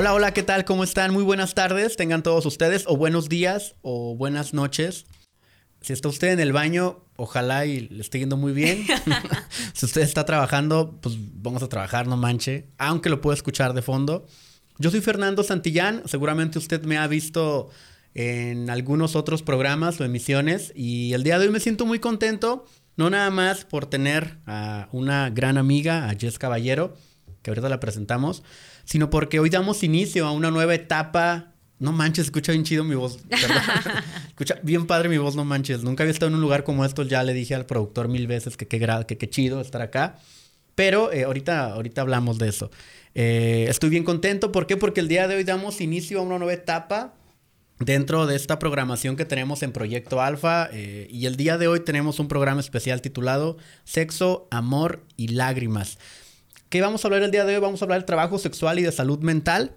Hola, hola, ¿qué tal? ¿Cómo están? Muy buenas tardes, tengan todos ustedes, o buenos días, o buenas noches. Si está usted en el baño, ojalá y le esté yendo muy bien. si usted está trabajando, pues vamos a trabajar, no manche. Aunque lo pueda escuchar de fondo. Yo soy Fernando Santillán. Seguramente usted me ha visto en algunos otros programas o emisiones. Y el día de hoy me siento muy contento. No nada más por tener a una gran amiga, a Jess Caballero, que ahorita la presentamos, sino porque hoy damos inicio a una nueva etapa no manches, escucha bien chido mi voz. escucha bien padre mi voz, no manches. Nunca había estado en un lugar como esto. Ya le dije al productor mil veces que qué que, que chido estar acá. Pero eh, ahorita, ahorita hablamos de eso. Eh, estoy bien contento. ¿Por qué? Porque el día de hoy damos inicio a una nueva etapa dentro de esta programación que tenemos en Proyecto Alfa. Eh, y el día de hoy tenemos un programa especial titulado Sexo, Amor y Lágrimas. ¿Qué vamos a hablar el día de hoy? Vamos a hablar del trabajo sexual y de salud mental.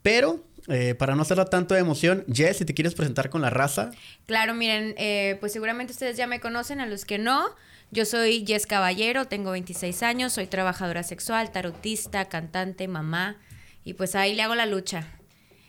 Pero eh, para no hacerla tanto de emoción, Jess, si te quieres presentar con la raza. Claro, miren, eh, pues seguramente ustedes ya me conocen, a los que no. Yo soy Jess Caballero, tengo 26 años, soy trabajadora sexual, tarotista, cantante, mamá, y pues ahí le hago la lucha.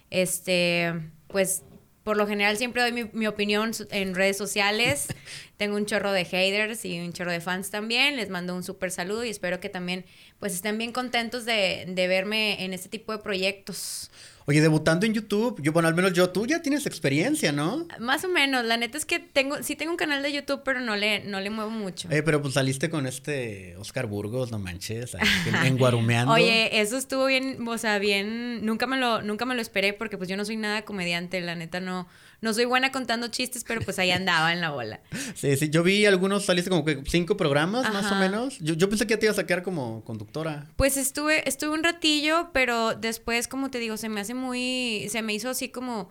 Este, pues por lo general siempre doy mi, opinión en redes sociales. Tengo un chorro de haters y un chorro de fans también. Les mando un súper saludo y espero que también pues estén bien contentos de, de verme en este tipo de proyectos. Oye, debutando en YouTube, yo, bueno, al menos yo, tú ya tienes experiencia, ¿no? Más o menos, la neta es que tengo, sí tengo un canal de YouTube, pero no le, no le muevo mucho. Eh, pero pues saliste con este Oscar Burgos, no manches, en, Guarumeando. Oye, eso estuvo bien, o sea, bien, nunca me lo, nunca me lo esperé porque pues yo no soy nada comediante, la neta no, no soy buena contando chistes, pero pues ahí andaba en la bola. Sí, sí, yo vi algunos, saliste como que cinco programas más o menos. Yo, yo pensé que te ibas a quedar como conductora. Pues estuve, estuve un ratillo, pero después, como te digo, se me hace muy, se me hizo así como,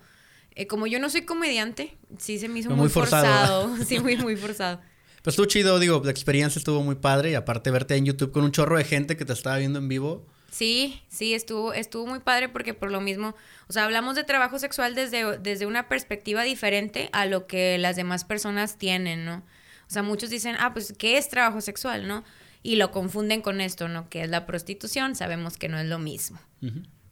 eh, como yo no soy comediante, sí se me hizo muy, forzado. sí, muy, muy forzado. Pero estuvo chido, digo, la experiencia estuvo muy padre y aparte verte en YouTube con un chorro de gente que te estaba viendo en vivo. Sí, sí, estuvo, estuvo muy padre porque por lo mismo, o sea, hablamos de trabajo sexual desde, desde una perspectiva diferente a lo que las demás personas tienen, ¿no? O sea, muchos dicen, ah, pues, ¿qué es trabajo sexual, no? Y lo confunden con esto, ¿no? Que es la prostitución, sabemos que no es lo mismo.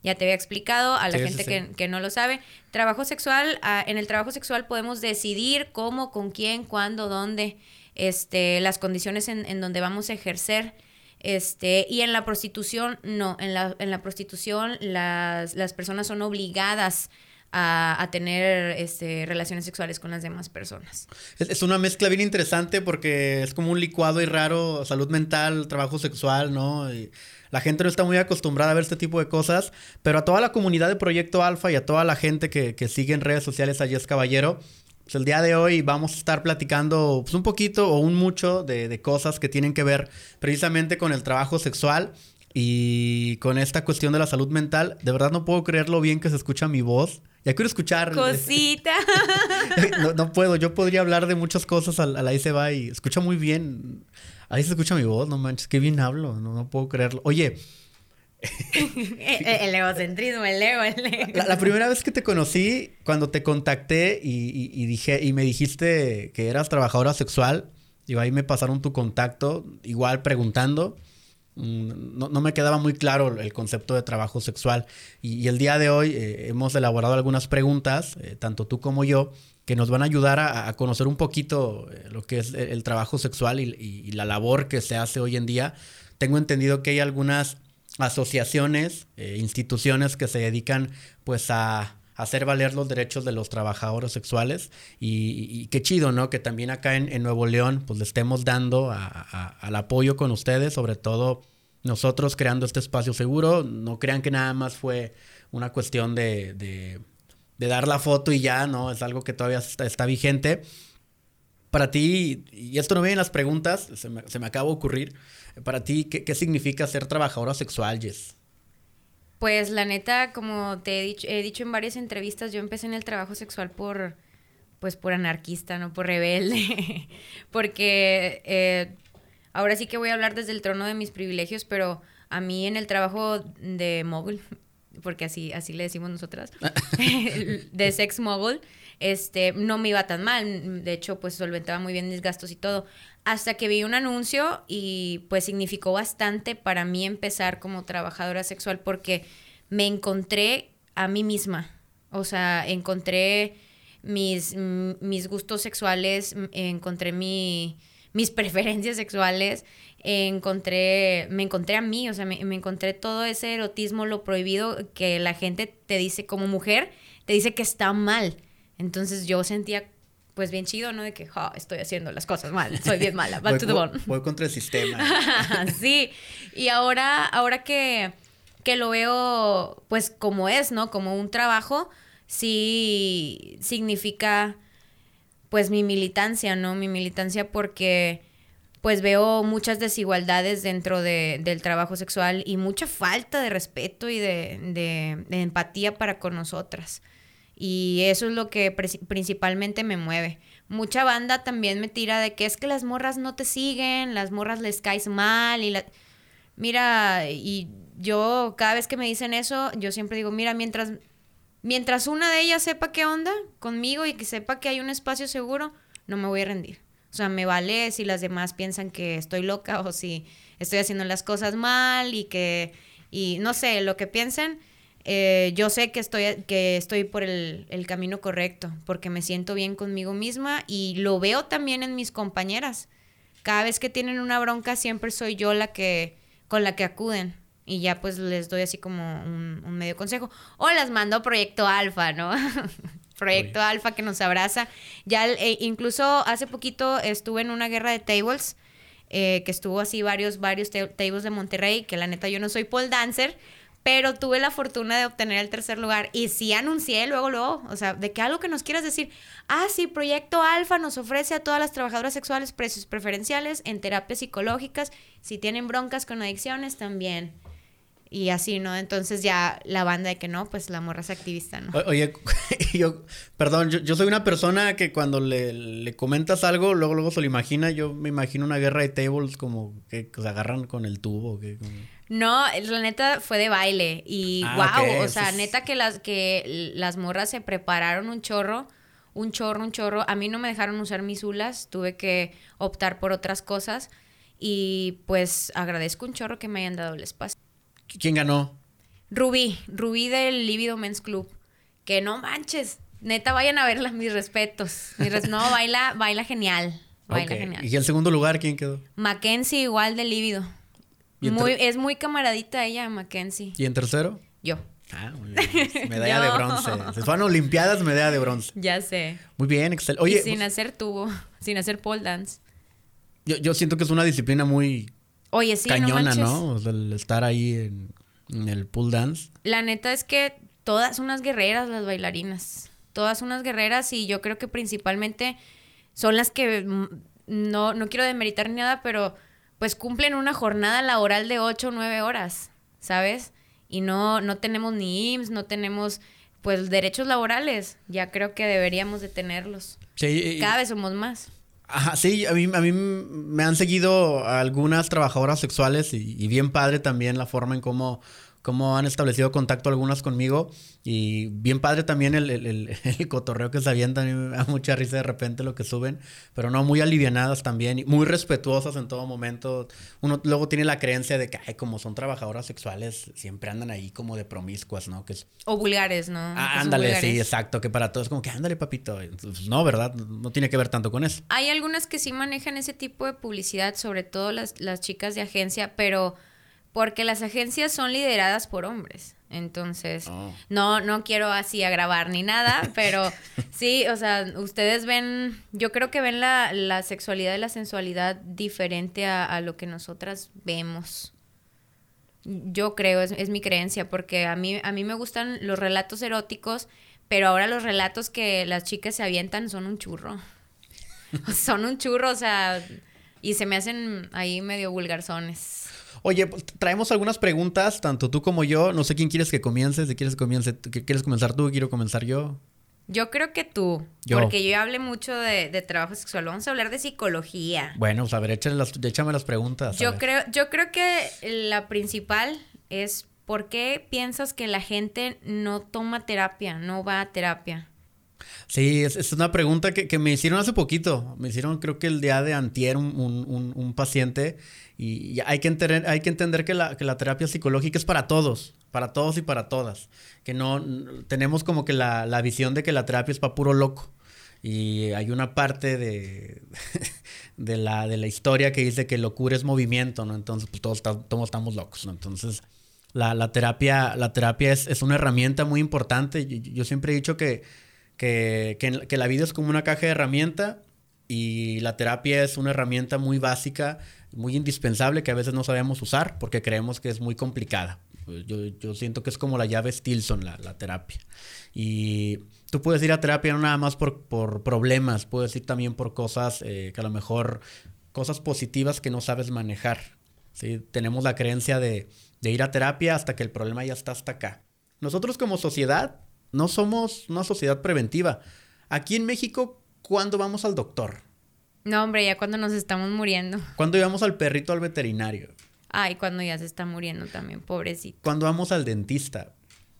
Ya te había explicado a la gente Que, que, no lo sabe. Trabajo sexual, ah, en el trabajo sexual podemos decidir cómo, con quién, cuándo, dónde, este, las condiciones en, en donde vamos a ejercer este, y en la prostitución, no, en la, en la prostitución las, las personas son obligadas a, a, tener este, relaciones sexuales con las demás personas. Es, una mezcla bien interesante porque es como un licuado y raro, salud mental, trabajo sexual, ¿no? Y la gente no está muy acostumbrada a ver este tipo de cosas, pero a toda la comunidad de Proyecto Alfa y a toda la gente que, que sigue en redes sociales a Jess Caballero, pues el día de hoy vamos a estar platicando pues, un poquito o un mucho de, cosas que tienen que ver precisamente con el trabajo sexual y con esta cuestión de la salud mental. De verdad no puedo creer lo bien que se escucha mi voz. Ya quiero escuchar. Cosita. no, puedo, yo podría hablar de muchas cosas a, la ICBA y escucha muy bien. Ahí se escucha mi voz, no manches, qué bien hablo, no, no puedo creerlo. Oye, el egocentrismo, el ego, el ego. La, primera vez que te conocí, cuando te contacté y, dije, y me dijiste que eras trabajadora sexual, y ahí me pasaron tu contacto, igual preguntando. Mm, no, me quedaba muy claro el concepto de trabajo sexual. Y, el día de hoy eh, hemos elaborado algunas preguntas, eh, tanto tú como yo, que nos van a ayudar a, conocer un poquito eh, lo que es el, trabajo sexual y la labor que se hace hoy en día. Tengo entendido que hay algunas asociaciones, eh, instituciones que se dedican pues a, hacer valer los derechos de los trabajadores sexuales y, qué chido, ¿no? Que también acá en, Nuevo León pues le estemos dando al apoyo con ustedes, sobre todo nosotros creando este espacio seguro, no crean que nada más fue una cuestión de, de, dar la foto y ya, ¿no? Es algo que todavía está, vigente. Para ti, y esto no viene en las preguntas, se me, se me acaba de ocurrir, para ti, ¿qué, significa ser trabajadora sexual, Jess? Pues la neta, como te he dicho, he dicho en varias entrevistas, yo empecé en el trabajo sexual por, pues por anarquista, no por rebelde, porque eh, ahora sí que voy a hablar desde el trono de mis privilegios, pero a mí en el trabajo de mogul, porque así, así le decimos nosotras, de sex mogul, este, no me iba tan mal, de hecho, pues solventaba muy bien mis gastos y todo. Hasta que vi un anuncio y pues significó bastante para mí empezar como trabajadora sexual porque me encontré a mí misma. O sea, encontré mis, mis gustos sexuales, encontré mi, mis preferencias sexuales, encontré, me encontré a mí, o sea, me, encontré todo ese erotismo, lo prohibido que la gente te dice como mujer, te dice que está mal. Entonces yo sentía pues bien chido, ¿no? De que estoy haciendo las cosas mal, soy bien mala, back to the bone. Voy contra el sistema. sí, y ahora, ahora que, que lo veo pues como es, ¿no? Como un trabajo, sí significa pues mi militancia, ¿no? Mi militancia porque pues veo muchas desigualdades dentro de, del trabajo sexual y mucha falta de respeto y de, empatía para con nosotras. Y eso es lo que principalmente me mueve. Mucha banda también me tira de que es que las morras no te siguen, las morras les caes mal y la... Mira, y yo cada vez que me dicen eso, yo siempre digo, mira, mientras mientras una de ellas sepa qué onda conmigo y que sepa que hay un espacio seguro, no me voy a rendir. O sea, me vale si las demás piensan que estoy loca o si estoy haciendo las cosas mal y que, y no sé, lo que piensen, eh, yo sé que estoy, que estoy por el, el, camino correcto, porque me siento bien conmigo misma y lo veo también en mis compañeras. Cada vez que tienen una bronca, siempre soy yo la que, con la que acuden. Y ya pues les doy así como un, medio consejo. O las mando Proyecto Alfa, ¿no? Proyecto Alfa que nos abraza. Ya eh, incluso hace poquito estuve en una guerra de tables, eh, que estuvo así varios, varios tables de Monterrey, que la neta yo no soy pole dancer, pero tuve la fortuna de obtener el tercer lugar y sí anuncié luego, luego, o sea, de que algo que nos quieras decir, ah, sí, Proyecto Alfa nos ofrece a todas las trabajadoras sexuales precios preferenciales en terapias psicológicas, si tienen broncas con adicciones también. Y así, ¿no? Entonces ya la banda de que no, pues la morra es activista, ¿no? oye, yo, perdón, yo, soy una persona que cuando le, comentas algo, luego luego se lo imagina. Yo me imagino una guerra de tables como que, se agarran con el tubo. Que, No, la neta fue de baile. Y wow, ah, o sea, neta que las, que las morras se prepararon un chorro. Un chorro, un chorro. A mí no me dejaron usar mis ulas, tuve que optar por otras cosas. Y pues agradezco un chorro que me hayan dado el espacio. ¿Quién ganó? Rubí, Rubí del Libido Men's Club. Que no manches, neta, vayan a verla, mis respetos. no, baila, baila genial. Baila genial. ¿Y el segundo lugar quién quedó? Mackenzie, igual del Líbido. Muy, es muy camaradita ella, Mackenzie. ¿Y en tercero? Yo. Ah, muy bien. Medalla de bronce. Se fueron Olimpiadas, medalla de bronce. Ya sé. Muy bien, excelente. Oye. sin pues hacer tubo, sin hacer pole dance. Yo, yo siento que es una disciplina muy Oye, sí, cañona, ¿no? el estar ahí en, el pool dance. La neta es que todas unas guerreras las bailarinas. Todas unas guerreras y yo creo que principalmente son las que no, no quiero demeritar ni nada, pero pues cumplen una jornada laboral de 8 o 9 horas, ¿sabes? Y no, no tenemos ni IMSS, no tenemos pues derechos laborales. Ya creo que deberíamos de tenerlos. Sí, Cada vez somos más. Ajá, sí, a mí, a mí me han seguido algunas trabajadoras sexuales y, y bien padre también la forma en cómo cómo han establecido contacto algunas conmigo. Y bien padre también el, el, el, cotorreo que se avientan. me da mucha risa de repente lo que suben. Pero no, muy alivianadas también. Y muy respetuosas en todo momento. Uno luego tiene la creencia de que, ay, como son trabajadoras sexuales, siempre andan ahí como de promiscuas, ¿no? Que es... O vulgares, ¿no? Ah, ándale, sí, exacto. Que para todos como que, ándale, papito. Pues, no, ¿verdad? No tiene que ver tanto con eso. Hay algunas que sí manejan ese tipo de publicidad, sobre todo las, las chicas de agencia, pero porque las agencias son lideradas por hombres. Entonces, oh. no, no quiero así agravar ni nada, pero sí, o sea, ustedes ven, yo creo que ven la, la sexualidad y la sensualidad diferente a, lo que nosotras vemos. Yo creo, es, es, mi creencia, porque a mí, a mí me gustan los relatos eróticos, pero ahora los relatos que las chicas se avientan son un churro. son un churro, o sea, y se me hacen ahí medio vulgarzones. Oye, pues, traemos algunas preguntas, tanto tú como yo. No sé quién quieres que comience. Si quieres que comience, quieres comenzar tú, quiero comenzar yo. Yo creo que tú, porque yo hablé mucho de, trabajo sexual. Vamos a hablar de psicología. Bueno, pues a ver, échame las, échame las preguntas. Yo creo, yo creo que la principal es ¿por qué piensas que la gente no toma terapia, no va a terapia? Sí, es, una pregunta que, me hicieron hace poquito. Me hicieron, creo que el día de antier, un, un, paciente. Y, hay, que entender, hay que entender que la, que la, terapia psicológica es para todos, para todos y para todas. Que no, tenemos como que la, la visión de que la terapia es para puro loco. Y hay una parte de, de, la, de la historia que dice que locura es movimiento, ¿no? Entonces, pues todos, todos estamos locos, ¿no? Entonces, la, la terapia, la terapia es, es, una herramienta muy importante. Yo, siempre he dicho que, que, que, la vida es como una caja de herramienta y la terapia es una herramienta muy básica, muy indispensable que a veces no sabemos usar porque creemos que es muy complicada. Yo, yo siento que es como la llave Stilson, la, la terapia. Y tú puedes ir a terapia no nada más por, por problemas, puedes ir también por cosas eh, que a lo mejor, cosas positivas que no sabes manejar. ¿sí? Tenemos la creencia de, de ir a terapia hasta que el problema ya está hasta acá. Nosotros como sociedad no somos una sociedad preventiva. Aquí en México, ¿cuándo vamos al doctor? No, hombre, ya cuando nos estamos muriendo. ¿Cuándo llevamos al perrito al veterinario? Ay, cuando ya se está muriendo también, pobrecito. Cuando vamos al dentista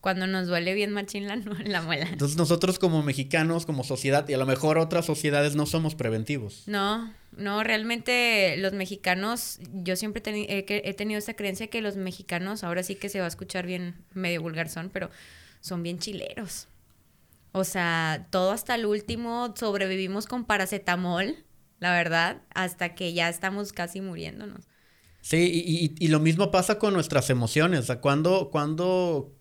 cuando nos duele bien machín la, la muela. Entonces nosotros como mexicanos, como sociedad, y a lo mejor otras sociedades no somos preventivos. No, no, realmente los mexicanos, yo siempre he, tenido esa creencia que los mexicanos, ahora sí que se va a escuchar bien medio vulgar son, pero son bien chileros. O sea, todo hasta el último sobrevivimos con paracetamol, la verdad, hasta que ya estamos casi muriéndonos. Sí, y, y, lo mismo pasa con nuestras emociones. O sea, cuando, cuando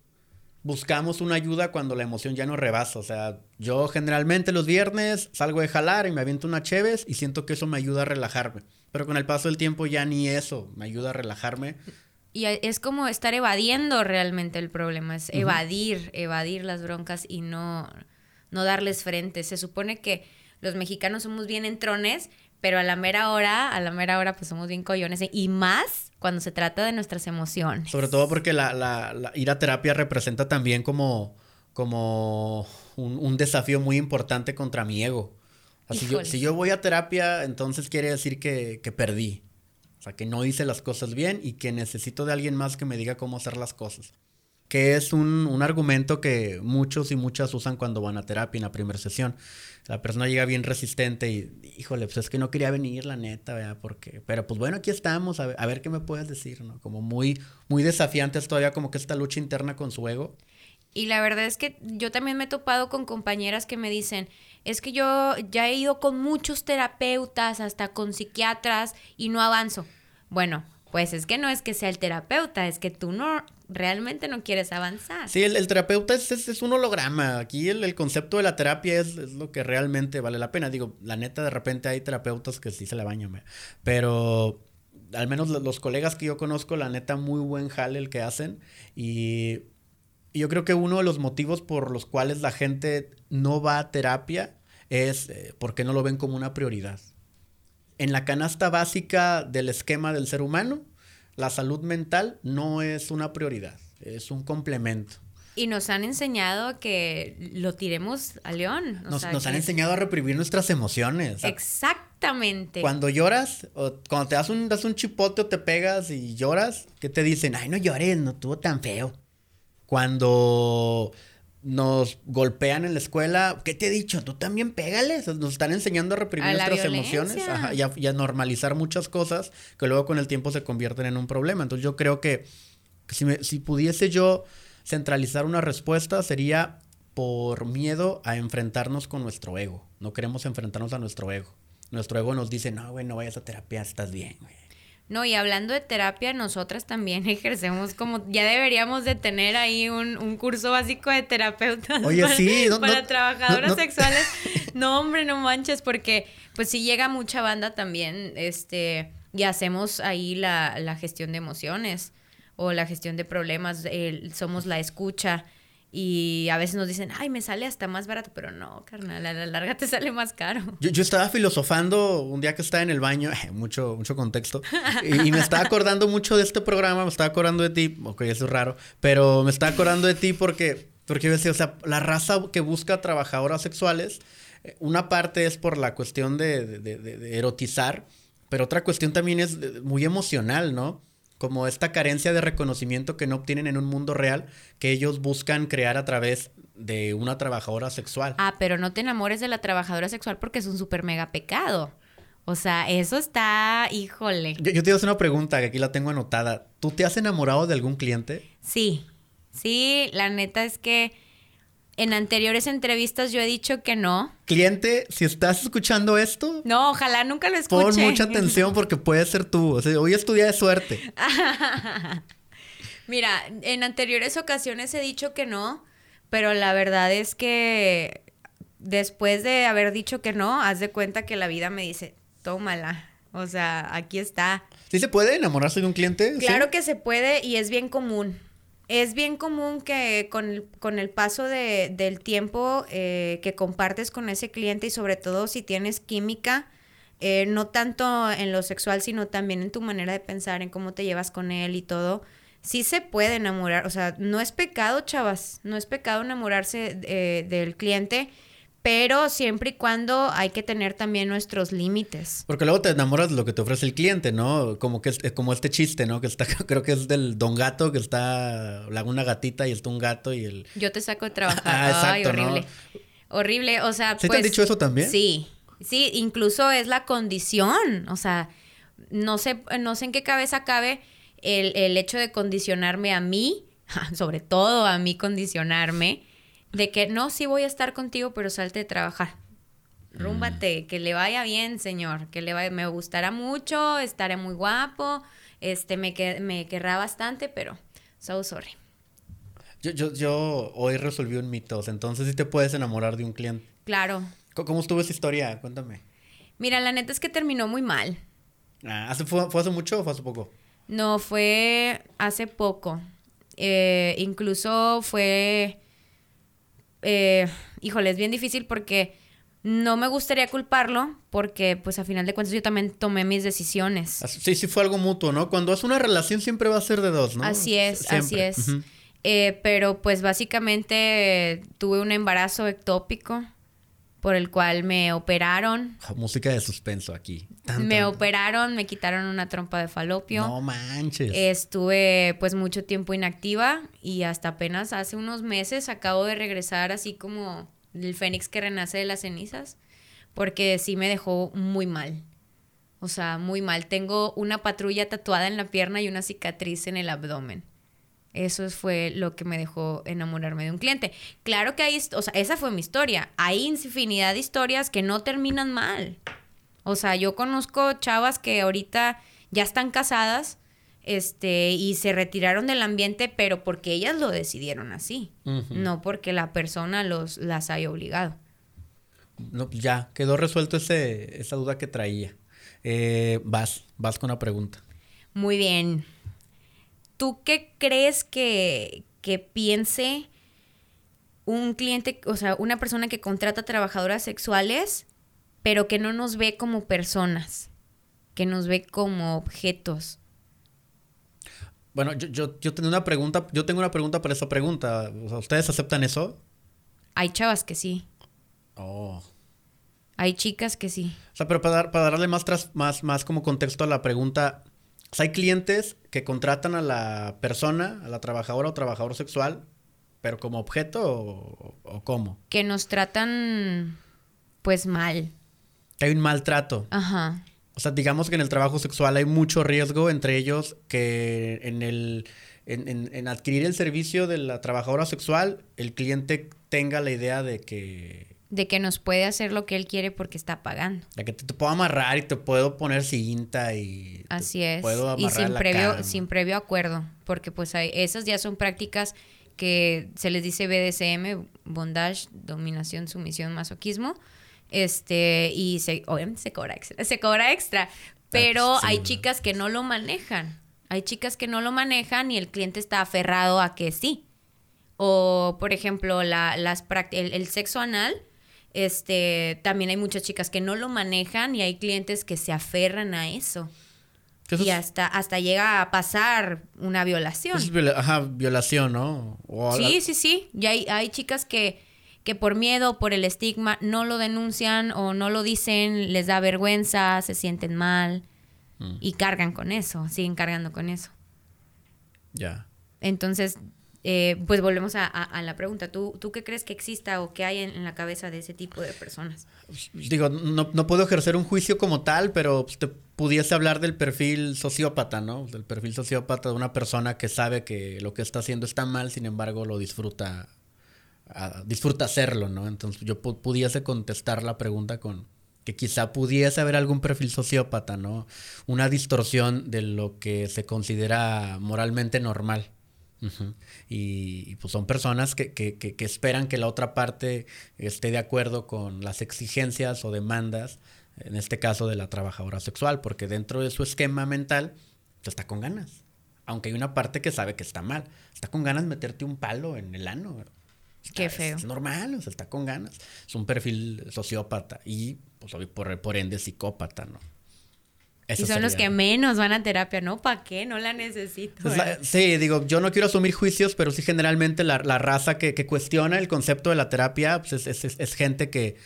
buscamos una ayuda cuando la emoción ya no rebasa. O sea, yo generalmente los viernes salgo de jalar y me aviento una cheves y siento que eso me ayuda a relajarme. Pero con el paso del tiempo ya ni eso me ayuda a relajarme. Y es como estar evadiendo realmente el problema, es evadir, evadir las broncas y no, no darles frente. Se supone que los mexicanos somos bien entrones, pero a la mera hora, a la mera hora pues somos bien coyones y más cuando se trata de nuestras emociones. Sobre todo porque la, la, ir a terapia representa también como, como un, desafío muy importante contra mi ego. si, yo, si yo voy a terapia, entonces quiere decir que, que perdí. O sea, que no hice las cosas bien y que necesito de alguien más que me diga cómo hacer las cosas que es un, un, argumento que muchos y muchas usan cuando van a terapia en la primera sesión. La persona llega bien resistente y, híjole, pues es que no quería venir, la neta, ¿verdad? Porque, pero pues bueno, aquí estamos, a ver, a ver qué me puedes decir, ¿no? Como muy, muy desafiantes todavía, como que esta lucha interna con su ego. Y la verdad es que yo también me he topado con compañeras que me dicen, es que yo ya he ido con muchos terapeutas, hasta con psiquiatras, y no avanzo. Bueno, pues es que no es que sea el terapeuta, es que tú no realmente no quieres avanzar. Sí, el, terapeuta es, es, un holograma. Aquí el, concepto de la terapia es, lo que realmente vale la pena. Digo, la neta, de repente hay terapeutas que sí se la bañan, pero al menos los colegas que yo conozco, la neta, muy buen jale el que hacen. Y, yo creo que uno de los motivos por los cuales la gente no va a terapia es eh, porque no lo ven como una prioridad en la canasta básica del esquema del ser humano, la salud mental no es una prioridad, es un complemento. Y nos han enseñado que lo tiremos a león. nos, han enseñado a reprimir nuestras emociones. Exactamente. Cuando lloras, o cuando te das un, das un chipote o te pegas y lloras, ¿qué te dicen? Ay, no llores, no estuvo tan feo. Cuando nos golpean en la escuela, ¿qué te he dicho? Tú también pégales. Nos están enseñando a reprimir nuestras emociones y, a, normalizar muchas cosas que luego con el tiempo se convierten en un problema. Entonces yo creo que, si, si pudiese yo centralizar una respuesta sería por miedo a enfrentarnos con nuestro ego. No queremos enfrentarnos a nuestro ego. Nuestro ego nos dice, no, güey, no vayas a terapia, estás bien, güey. No, y hablando de terapia, nosotras también ejercemos como, ya deberíamos de tener ahí un, curso básico de terapeutas Oye, para, sí, para trabajadoras sexuales. No, hombre, no manches, porque pues sí llega mucha banda también, este, y hacemos ahí la, la gestión de emociones o la gestión de problemas, somos la escucha y a veces nos dicen, ay, me sale hasta más barato, pero no, carnal, a la larga te sale más caro. Yo, yo estaba filosofando un día que estaba en el baño, mucho, mucho contexto, y, me estaba acordando mucho de este programa, me estaba acordando de ti, ok, eso es raro, pero me estaba acordando de ti porque, porque yo decía, o sea, la raza que busca trabajadoras sexuales, eh, una parte es por la cuestión de, de, de erotizar, pero otra cuestión también es muy emocional, ¿no? Como esta carencia de reconocimiento que no obtienen en un mundo real que ellos buscan crear a través de una trabajadora sexual. Ah, pero no te enamores de la trabajadora sexual porque es un súper mega pecado. O sea, eso está, híjole. Yo, yo te hacer una pregunta que aquí la tengo anotada. ¿Tú te has enamorado de algún cliente? Sí, sí, la neta es que en anteriores entrevistas yo he dicho que no. Cliente, si estás escuchando esto, No, ojalá nunca lo escuche. pon mucha atención porque puede ser tú. O sea, hoy es tu día de suerte. Mira, en anteriores ocasiones he dicho que no, pero la verdad es que después de haber dicho que no, haz de cuenta que la vida me dice, tómala. O sea, aquí está. ¿Sí se puede enamorarse de un cliente? ¿Sí? Claro que se puede y es bien común. Es bien común que con el, con el paso de- del tiempo eh, que compartes con ese cliente y sobre todo si tienes química, eh, no tanto en lo sexual, sino también en tu manera de pensar, en cómo te llevas con él y todo, sí se puede enamorar. O sea, no es pecado, chavas, no es pecado enamorarse eh, del cliente, pero siempre y cuando hay que tener también nuestros límites. Porque luego te enamoras de lo que te ofrece el cliente, ¿no? Como que es, como este chiste, ¿no? Que está, creo que es del don gato, que está una gatita y está un gato y el... Yo te saco de trabajar. Ah, Ay, exacto, ¿no? horrible. Horrible, o sea, ¿Sí te pues, han dicho eso también? Sí, sí, incluso es la condición, o sea, no sé, no sé en qué cabeza cabe el, el hecho de condicionarme a mí, sobre todo a mí condicionarme, de que no, sí voy a estar contigo, pero salte de trabajar. Rúmbate, Mm. que le vaya bien, señor, que le vaya, me gustará mucho, estaré muy guapo, este, me, que- me querrá bastante, pero so sorry. Yo, yo, yo hoy resolví un mito, entonces sí te puedes enamorar de un cliente. Claro, ¿Cómo, cómo estuvo esa historia? Cuéntame. Mira, la neta es que terminó muy mal. Ah, ¿hace, fue, ¿Fue hace mucho o fue hace poco? No, fue hace poco. Eh, incluso fue... eh, híjole, es bien difícil porque no me gustaría culparlo porque pues a final de cuentas yo también tomé mis decisiones. Sí, sí fue algo mutuo, ¿no? Cuando es una relación siempre va a ser de dos, ¿no? Así es, Siempre. así es. Eh, pero pues básicamente eh, tuve un embarazo ectópico por el cual me operaron. Música de suspenso aquí. Tan, Me tan. operaron, me quitaron una trompa de falopio. No manches. Estuve pues mucho tiempo inactiva y hasta apenas hace unos meses acabo de regresar así como el fénix que renace de las cenizas porque sí me dejó muy mal. O sea, muy mal. Tengo una patrulla tatuada en la pierna y una cicatriz en el abdomen. Eso fue lo que me dejó enamorarme de un cliente. Claro que hay, o sea, esa fue mi historia. Hay infinidad de historias que no terminan mal. O sea, yo conozco chavas que ahorita ya están casadas, este, y se retiraron del ambiente, pero porque ellas lo decidieron así, no porque la persona los las haya obligado. No, ya, quedó resuelto ese, esa duda que traía. Eh, vas, vas con una pregunta. Muy bien. ¿Tú qué crees que, que piense un cliente, o sea, una persona que contrata trabajadoras sexuales, pero que no nos ve como personas, que nos ve como objetos? Bueno, yo, yo, yo tengo una pregunta, yo tengo una pregunta para esa pregunta. O sea, ¿Ustedes aceptan eso? Hay chavas que sí, Oh. hay chicas que sí. O sea, pero para, dar- para darle más, tras- más, más como contexto a la pregunta, o sea, hay clientes que contratan a la persona, a la trabajadora o trabajador sexual, pero como objeto o, o cómo. Que nos tratan, pues, mal. Que hay un maltrato. Ajá. O sea, digamos que en el trabajo sexual hay mucho riesgo, entre ellos que en el en, en- en adquirir el servicio de la trabajadora sexual, el cliente tenga la idea de que, De que nos puede hacer lo que él quiere porque está pagando. de que te, te puedo amarrar y te puedo poner cinta y Así es. puedo Y sin la previo, sin previo acuerdo. Porque pues hay, esas ya son prácticas que se les dice BDSM, bondage, dominación, sumisión, masoquismo. Este, y se, obviamente se cobra extra. Se cobra extra. Pero sí, hay chicas que no lo manejan. Hay chicas que no lo manejan y el cliente está aferrado a que sí. O, por ejemplo, la, las el, el sexo anal. Este, también hay muchas chicas que no lo manejan y hay clientes que se aferran a eso. Y hasta, hasta llega a pasar una violación. eso es viola- ajá, violación, ¿no? O Sí, sí, sí. Y hay, hay chicas que, que por miedo, por el estigma, no lo denuncian o no lo dicen, les da vergüenza, se sienten mal Mm. y cargan con eso, siguen cargando con eso. Ya. Entonces, eh, pues volvemos a, la pregunta. ¿Tú, ¿Tú qué crees que exista o qué hay en, la cabeza de ese tipo de personas? Digo, no, no puedo ejercer un juicio como tal, pero te pudiese hablar del perfil sociópata, ¿no? Del perfil sociópata de una persona que sabe que lo que está haciendo está mal, sin embargo lo disfruta, disfruta hacerlo, ¿no? Entonces yo pudiese contestar la pregunta con que quizá pudiese haber algún perfil sociópata, ¿no? Una distorsión de lo que se considera moralmente normal y, pues son personas que, que, que, esperan que la otra parte esté de acuerdo con las exigencias o demandas, en este caso de la trabajadora sexual, porque dentro de su esquema mental pues, está con ganas. Aunque hay una parte que sabe que está mal. Está con ganas de meterte un palo en el ano. Qué feo. Es, normal, o sea, está con ganas. Es un perfil sociópata y, pues, por, por ende, psicópata, ¿no? Y son los que menos van a terapia, ¿no? ¿Para qué? No la necesito. sí, digo, yo no quiero asumir juicios, pero sí generalmente la, raza que, cuestiona el concepto de la terapia pues es, gente que,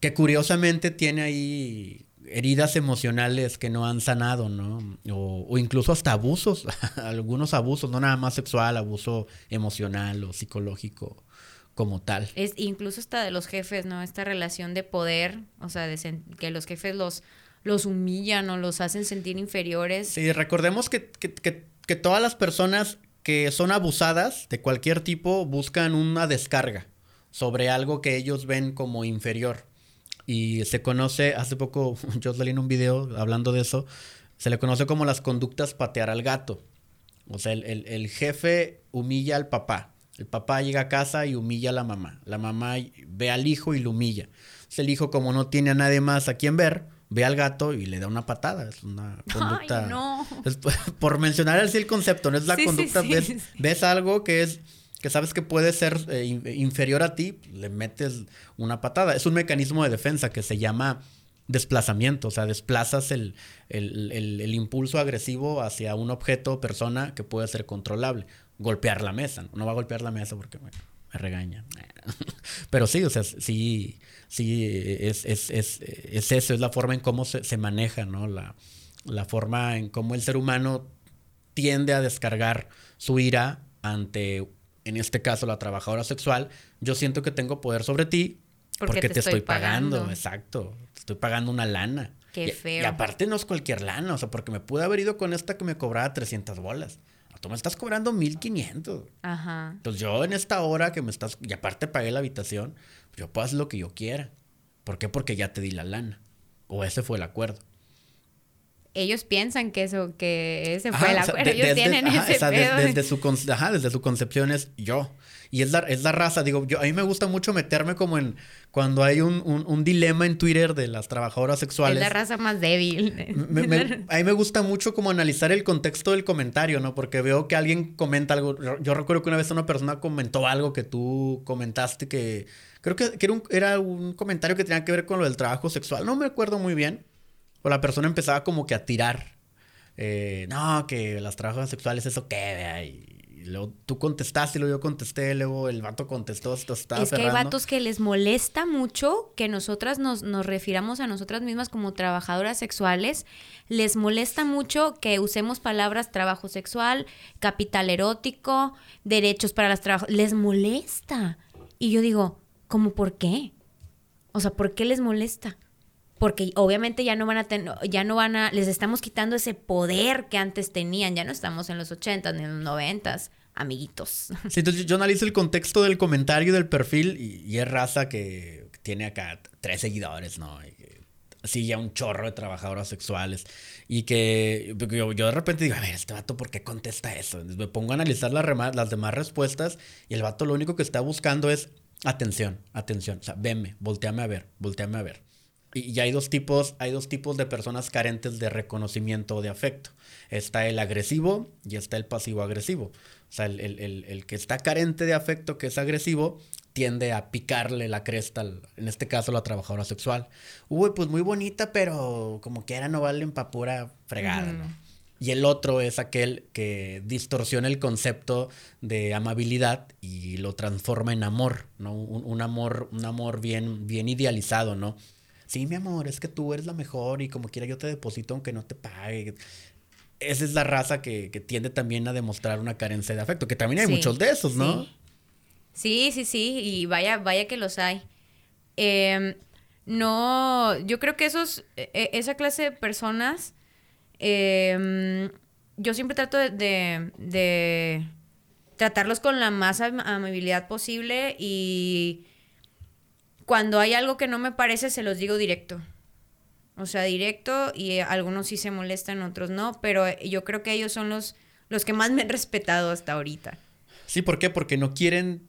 que curiosamente tiene ahí heridas emocionales que no han sanado, ¿no? O, incluso hasta abusos, algunos abusos, no nada más sexual, abuso emocional o psicológico como tal. Es incluso hasta de los jefes, ¿no? Esta relación de poder, o sea, de que los jefes los los humillan o los hacen sentir inferiores. Sí, recordemos que, que, todas las personas que son abusadas de cualquier tipo buscan una descarga sobre algo que ellos ven como inferior. Y se conoce, hace poco yo salí en un video hablando de eso, se le conoce como las conductas patear al gato. O sea, el, el, jefe humilla al papá. El papá llega a casa y humilla a la mamá. La mamá ve al hijo y lo humilla. el hijo, como no tiene a nadie más a quien ver, ve al gato y le da una patada. Es una conducta. Ay, no. por mencionar así el concepto, no es la conducta. ves, algo que es que sabes que puede ser eh, inferior a ti, le metes una patada. Es un mecanismo de defensa que se llama desplazamiento, o sea, desplazas el, el, impulso agresivo hacia un objeto o persona que puede ser controlable. Golpear la mesa, no va a golpear la mesa porque me, me regañan. Pero sí, o sea, sí, sí, es, es, es, es eso, es la forma en cómo se, se maneja, ¿no? La, la, forma en cómo el ser humano tiende a descargar su ira ante, en este caso, la trabajadora sexual. Yo siento que tengo poder sobre ti porque, te, estoy, pagando. exacto. Te estoy pagando una lana. Qué feo. Y, aparte no es cualquier lana, o sea, porque me pude haber ido con esta que me cobraba 300 bolas. Tú me estás cobrando 1500. Ajá. Entonces yo en esta hora que me estás, y aparte pagué la habitación, yo puedo hacer lo que yo quiera. ¿Por qué? Porque ya te di la lana. O ese fue el acuerdo. Ellos piensan que eso, que ese fue el acuerdo. Ellos tienen ese desde, su, desde su concepción es yo. Y es la, es la raza, digo, yo, a mí me gusta mucho meterme como en cuando hay un, un, dilema en Twitter de las trabajadoras sexuales. Es la raza más débil. a mí me gusta mucho como analizar el contexto del comentario, ¿no? Porque veo que alguien comenta algo. Yo recuerdo que una vez una persona comentó algo que tú comentaste que creo que, era, un, era un comentario que tenía que ver con lo del trabajo sexual. No me acuerdo muy bien. O la persona empezaba como que a tirar. Eh, no, que las trabajadoras sexuales, eso qué, luego tú contestaste y luego yo contesté, luego el vato contestó, esto estaba Es que hay vatos que les molesta mucho que nosotras nos, nos refiramos a nosotras mismas como trabajadoras sexuales. Les molesta mucho que usemos palabras trabajo sexual, capital erótico, derechos para las trabajos. Les molesta. Y yo digo, ¿cómo por qué? O sea, ¿por qué les molesta? Porque obviamente ya no van a tener, ya no van a, les estamos quitando ese poder que antes tenían, ya no estamos en los 80 ni en los 90 amiguitos. Sí, entonces yo analizo el contexto del comentario del perfil y, es raza que tiene acá tres seguidores, ¿no? Y sigue un chorro de trabajadoras sexuales y que yo, de repente digo, a ver, este vato, ¿por qué contesta eso? me pongo a analizar las, las demás respuestas y el vato lo único que está buscando es atención, atención, o sea, venme, volteame a ver, volteame a ver. Y, hay dos tipos, hay dos tipos de personas carentes de reconocimiento o de afecto. Está el agresivo y está el pasivo agresivo. O sea, el, que está carente de afecto, que es agresivo, tiende a picarle la cresta, en este caso la trabajadora sexual. Uy, pues muy bonita, pero como quiera no valen pa' pura fregada, ¿no? Y el otro es aquel que distorsiona el concepto de amabilidad y lo transforma en amor, ¿no? Un, un amor, un amor bien, bien idealizado, ¿no? Sí, mi amor, es que tú eres la mejor y como quiera yo te deposito aunque no te pague. esa es la raza que, tiende también a demostrar una carencia de afecto, que también hay muchos de esos, ¿no? Sí. sí, sí, y vaya, vaya que los hay. Em, no, yo creo que esos, e, e, esa clase de personas, em, yo siempre trato de, de, tratarlos con la más amabilidad posible y cuando hay algo que no me parece, se los digo directo. O sea, directo y algunos sí se molestan, otros no, pero yo creo que ellos son los, los que más me han respetado hasta ahorita. Sí, ¿por qué? Porque no quieren,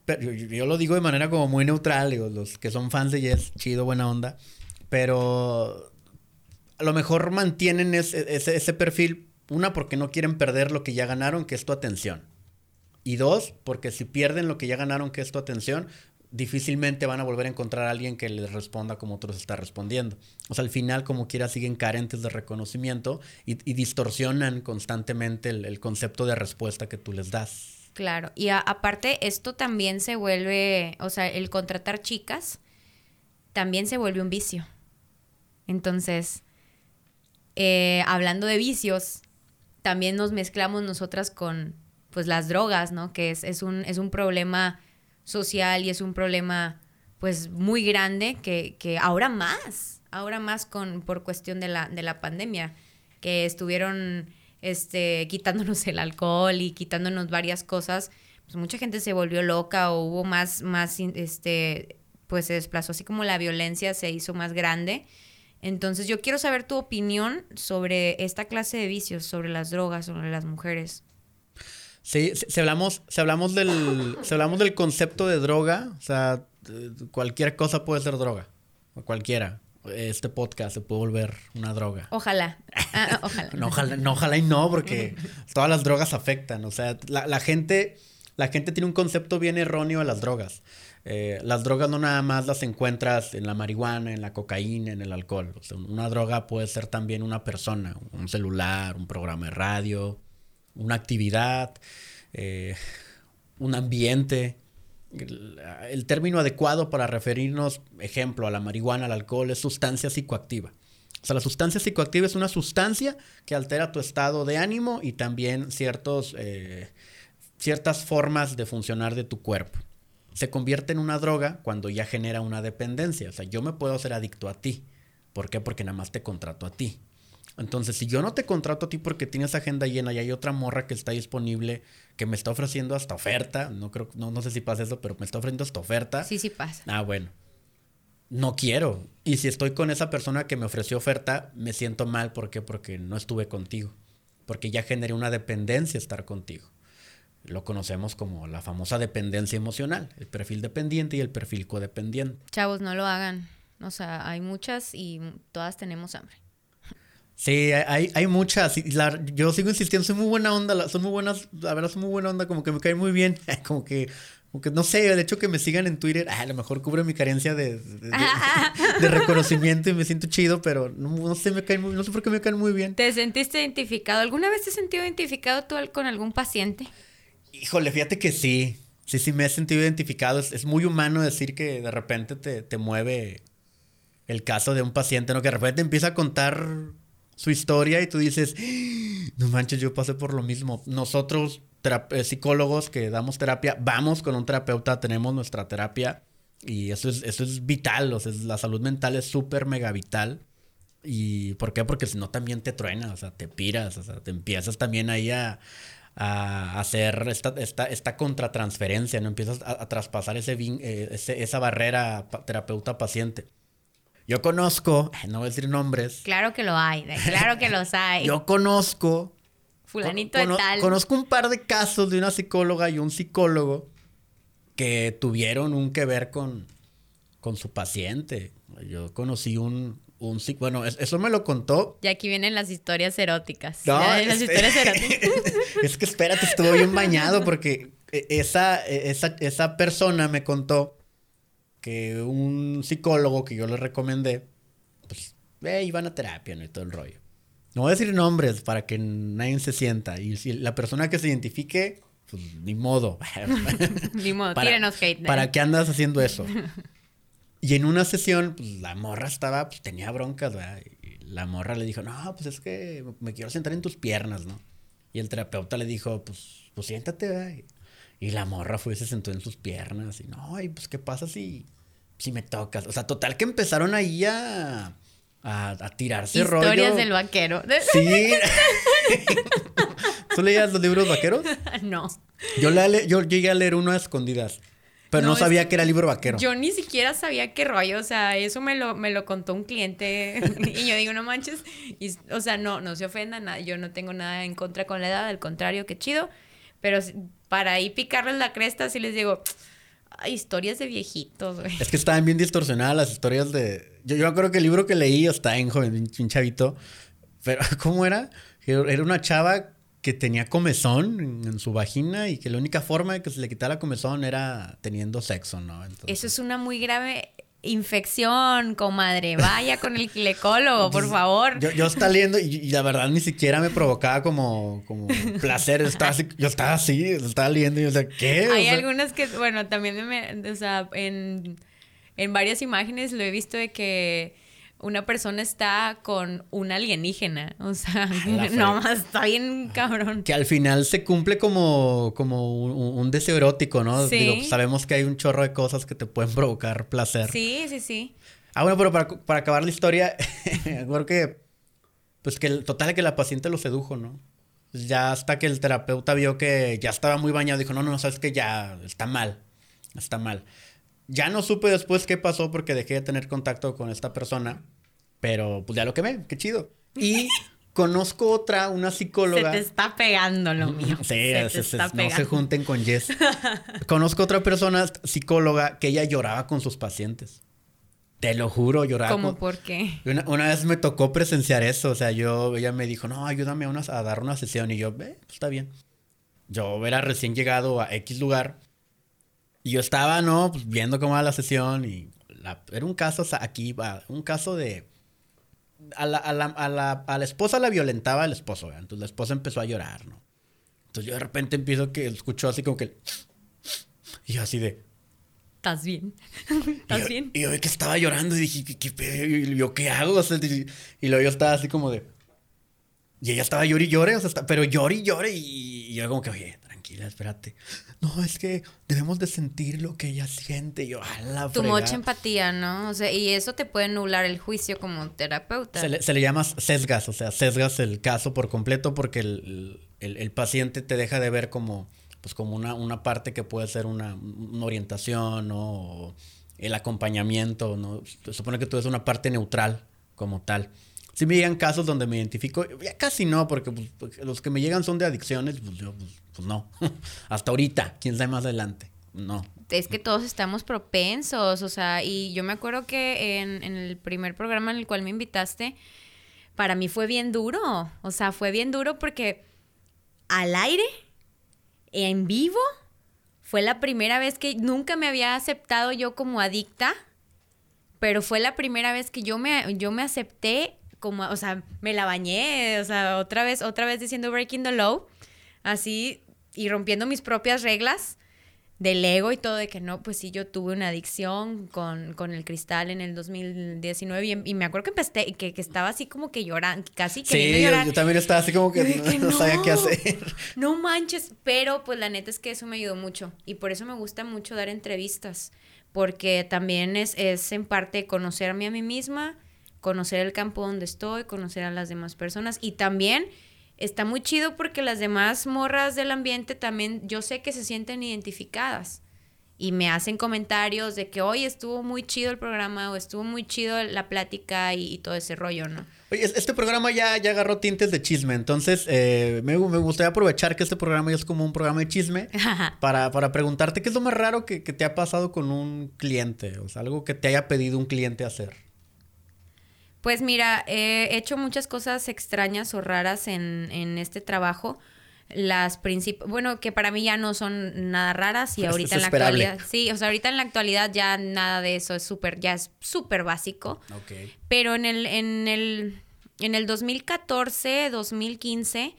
yo, lo digo de manera como muy neutral, digo, los que son fans de Yes, chido, buena onda, pero a lo mejor mantienen ese, ese perfil, una, porque no quieren perder lo que ya ganaron, que es tu atención. Y dos, porque si pierden lo que ya ganaron, que es tu atención, difícilmente van a volver a encontrar a alguien que les responda como tú les estás respondiendo. O sea, al final, como quiera, siguen carentes de reconocimiento y, distorsionan constantemente el, concepto de respuesta que tú les das. Claro, y aparte esto también se vuelve, o sea, el contratar chicas también se vuelve un vicio. Entonces, eh, hablando de vicios, también nos mezclamos nosotras con, pues, las drogas, ¿no? Que es, es, un, es un problema social y es un problema pues muy grande que, que ahora más, ahora más con, por cuestión de la, de la pandemia, que estuvieron este, quitándonos el alcohol y quitándonos varias cosas, pues mucha gente se volvió loca o hubo más, más, este, pues se desplazó, así como la violencia se hizo más grande. Entonces yo quiero saber tu opinión sobre esta clase de vicios, sobre las drogas, sobre las mujeres. Sí, si, hablamos, si hablamos del, si hablamos del concepto de droga, o sea, cualquier cosa puede ser droga, o cualquiera. Este podcast se puede volver una droga. Ojalá. Ah, ojalá. no, ojalá. No, ojalá y no, porque todas las drogas afectan. O sea, la, gente, la gente tiene un concepto bien erróneo de las drogas. Eh, las drogas no nada más las encuentras en la marihuana, en la cocaína, en el alcohol. O sea, una droga puede ser también una persona, un celular, un programa de radio, una actividad, eh, un ambiente. El, término adecuado para referirnos, ejemplo, a la marihuana, al alcohol, es sustancia psicoactiva. O sea, la sustancia psicoactiva es una sustancia que altera tu estado de ánimo y también ciertos, eh, ciertas formas de funcionar de tu cuerpo. Se convierte en una droga cuando ya genera una dependencia. O sea, yo me puedo hacer adicto a ti. ¿Por qué? Porque nada más te contrato a ti. Entonces, si yo no te contrato a ti porque tienes agenda llena y hay otra morra que está disponible, que me está ofreciendo hasta oferta, no creo, no, no sé si pasa eso, pero me está ofreciendo hasta oferta. Sí, sí pasa. Ah, bueno. No quiero. Y si estoy con esa persona que me ofreció oferta, me siento mal. ¿Por qué? Porque no estuve contigo. Porque ya generé una dependencia estar contigo. Lo conocemos como la famosa dependencia emocional, el perfil dependiente y el perfil codependiente. Chavos, no lo hagan. O sea, hay muchas y todas tenemos hambre. Sí, hay, hay muchas. yo sigo insistiendo, soy muy buena onda, son muy buenas, la verdad son muy buena onda, como que me caen muy bien, como que, como que no sé, el hecho que me sigan en Twitter, ah, a lo mejor cubre mi carencia de, de, reconocimiento y me siento chido, pero no, sé, me caen muy, no sé por qué me caen muy bien. ¿Te sentiste identificado? ¿Alguna vez te has sentido identificado tú con algún paciente? Híjole, fíjate que sí, sí, sí me he sentido identificado, es, muy humano decir que de repente te, te mueve el caso de un paciente, ¿no? Que de repente empieza a contar su historia y tú dices, no manches, yo pasé por lo mismo. Nosotros, eh, psicólogos que damos terapia, vamos con un terapeuta, tenemos nuestra terapia y eso es, eso es vital, o sea, la salud mental es súper mega vital. ¿Y por qué? Porque si no también te truena, o sea, te piras, o sea, te empiezas también ahí a, hacer esta, esta, esta contratransferencia, ¿no? Empiezas a, traspasar ese, eh, ese, esa barrera terapeuta-paciente. Yo conozco, no voy a decir nombres. Claro que lo hay, claro que los hay. Yo conozco. Fulanito de tal. Conozco un par de casos de una psicóloga y un psicólogo que tuvieron un que ver con, con su paciente. Yo conocí un, un bueno, eso me lo contó. Y aquí vienen las historias eróticas. No, las historias eróticas. es que espérate, estuvo bien bañado porque e, esa, e, esa, esa persona me contó que un psicólogo que yo le recomendé, pues, eh, iban a terapia, ¿no? Y todo el rollo. No voy a decir nombres para que nadie se sienta. Y si la persona que se identifique, pues ni modo. ni modo, para, tírenos hate. ¿Para qué andas haciendo eso? Y en una sesión, pues la morra estaba, pues tenía broncas, ¿verdad? Y la morra le dijo, no, pues es que me quiero sentar en tus piernas, ¿no? Y el terapeuta le dijo, pues, pues siéntate, ¿verdad? Y la morra fue y se sentó en sus piernas. Y no, y pues, ¿qué pasa si, si me tocas? O sea, total que empezaron ahí a, a, a tirarse rollo. Historias del vaquero. Sí. ¿Tú leías los libros vaqueros? no. Yo, la le- yo llegué a leer uno a escondidas. Pero no, No, es sabía que era libro vaquero. Yo ni siquiera sabía qué rollo, o sea, eso me lo, me lo contó un cliente y yo digo, no manches, y, o sea, no, no se ofenda, nada, yo no tengo nada en contra con la edad, al contrario, qué chido, pero para ahí picarles la cresta, sí les digo, "Ay, historias de viejitos, güey. Es que estaban bien distorsionadas las historias de. Yo, yo creo que el libro que leí, estaba en joven, bien chavito. Pero, ¿cómo era? Era una chava que tenía comezón en, en su vagina y que la única forma de que se le quitara la comezón era teniendo sexo, ¿no? Entonces, Eso es una muy grave infección, comadre, vaya con el ginecólogo, por favor. Yo, yo estaba leyendo y, y la verdad ni siquiera me provocaba como, como placer. Estaba así- yo estaba así, estaba leyendo y yo, o sea, ¿qué? O Hay sea, algunas que, bueno, también me, o sea, en, en varias imágenes lo he visto de que una persona está con un alienígena. O sea, la no más, está bien cabrón. Que al final se cumple como, como un, un deseo erótico, ¿no? Sí. Digo, pues, sabemos que hay un chorro de cosas que te pueden provocar placer. Sí, sí, sí. Ah, bueno, pero para, para acabar la historia, creo que, pues que el total que la paciente lo sedujo, ¿no? Pues ya hasta que el terapeuta vio que ya estaba muy bañado, dijo, no, no, no, sabes que ya está mal, está mal. Ya no supe después qué pasó porque dejé de tener contacto con esta persona, pero pues ya lo quemé, qué chido. Y conozco otra, una Se psicóloga. te está pegando lo mío. Sí, se no se pegando. junten con Jess. Conozco otra persona, psicóloga, que ella lloraba con sus pacientes. Te lo juro, lloraba. ¿Cómo con- por qué? Una, una vez me tocó presenciar eso, o sea, yo, ella me dijo, no, ayúdame a, unas- a dar una sesión, y yo, eh, pues está bien. Yo era recién llegado a X lugar, y yo estaba, ¿no? Pues viendo cómo era la sesión, y la- era un caso, o sea, aquí un caso de... A la, a la, a la, a la esposa la violentaba el esposo, ¿verdad? entonces la esposa empezó a llorar, ¿no? Entonces yo de repente empiezo que escucho así como que... Y yo así de... ¿Estás bien? Y ¿Estás yo, bien? y yo vi que estaba llorando y dije, ¿qué, qué pedo? Y yo, ¿qué hago? O sea, y, y luego yo estaba así como de... Y ella estaba llori y llore, o sea, está- pero llore y llore. Y, y yo como que, oye, tranquila, espérate. No, es que debemos de sentir lo que ella siente. Y yo, a la Tu fregada". mucha empatía, ¿no? O sea, y eso te puede nublar el juicio como terapeuta. Se le, se le llama sesgas, o sea, sesgas el caso por completo porque el, el- el paciente te deja de ver como, pues como una, una parte que puede ser una, una orientación, ¿no? O el acompañamiento, ¿no? Se supone que tú eres una parte neutral como tal. Si me llegan casos donde me identifico, ya casi no, porque pues, los que me llegan son de adicciones, pues yo, pues, pues no. Hasta ahorita, quién sabe más adelante. No. es que todos estamos propensos, o sea, y yo me acuerdo que en, en el primer programa en el cual me invitaste, para mí fue bien duro, o sea, fue bien duro porque al aire, en vivo, fue la primera vez que nunca me había aceptado yo como adicta, pero fue la primera vez que yo me, yo me acepté como, o sea, me la bañé, o sea, otra vez, otra vez diciendo breaking the law, así, y rompiendo mis propias reglas del ego y todo, de que no, pues sí, yo tuve una adicción con, con el cristal en el 2019 y, y me acuerdo que empecé, que, que estaba así como que llorando, casi queriendo Sí, yo, llorar. yo también estaba así como que, que no, sabía qué no. hacer. No manches, pero pues la neta es que eso me ayudó mucho y por eso me gusta mucho dar entrevistas, porque también es, es en parte conocerme a mí misma, conocer el campo donde estoy, conocer a las demás personas y también está muy chido porque las demás morras del ambiente también yo sé que se sienten identificadas y me hacen comentarios de que hoy estuvo muy chido el programa o estuvo muy chido la plática y, y todo ese rollo, ¿no? Oye, es- este programa ya, ya agarró tintes de chisme, entonces eh, me, me gustaría aprovechar que este programa ya es como un programa de chisme para, para preguntarte qué es lo más raro que, que te ha pasado con un cliente, o sea, algo que te haya pedido un cliente hacer. Pues mira, he hecho muchas cosas extrañas o raras en, en este trabajo. Las principales, bueno, que para mí ya no son nada raras y ahorita en la esperable. actualidad, sí, o sea, ahorita en la actualidad ya nada de eso es súper, ya es súper básico. Ok. Pero en el, en el, en el 2014, 2015,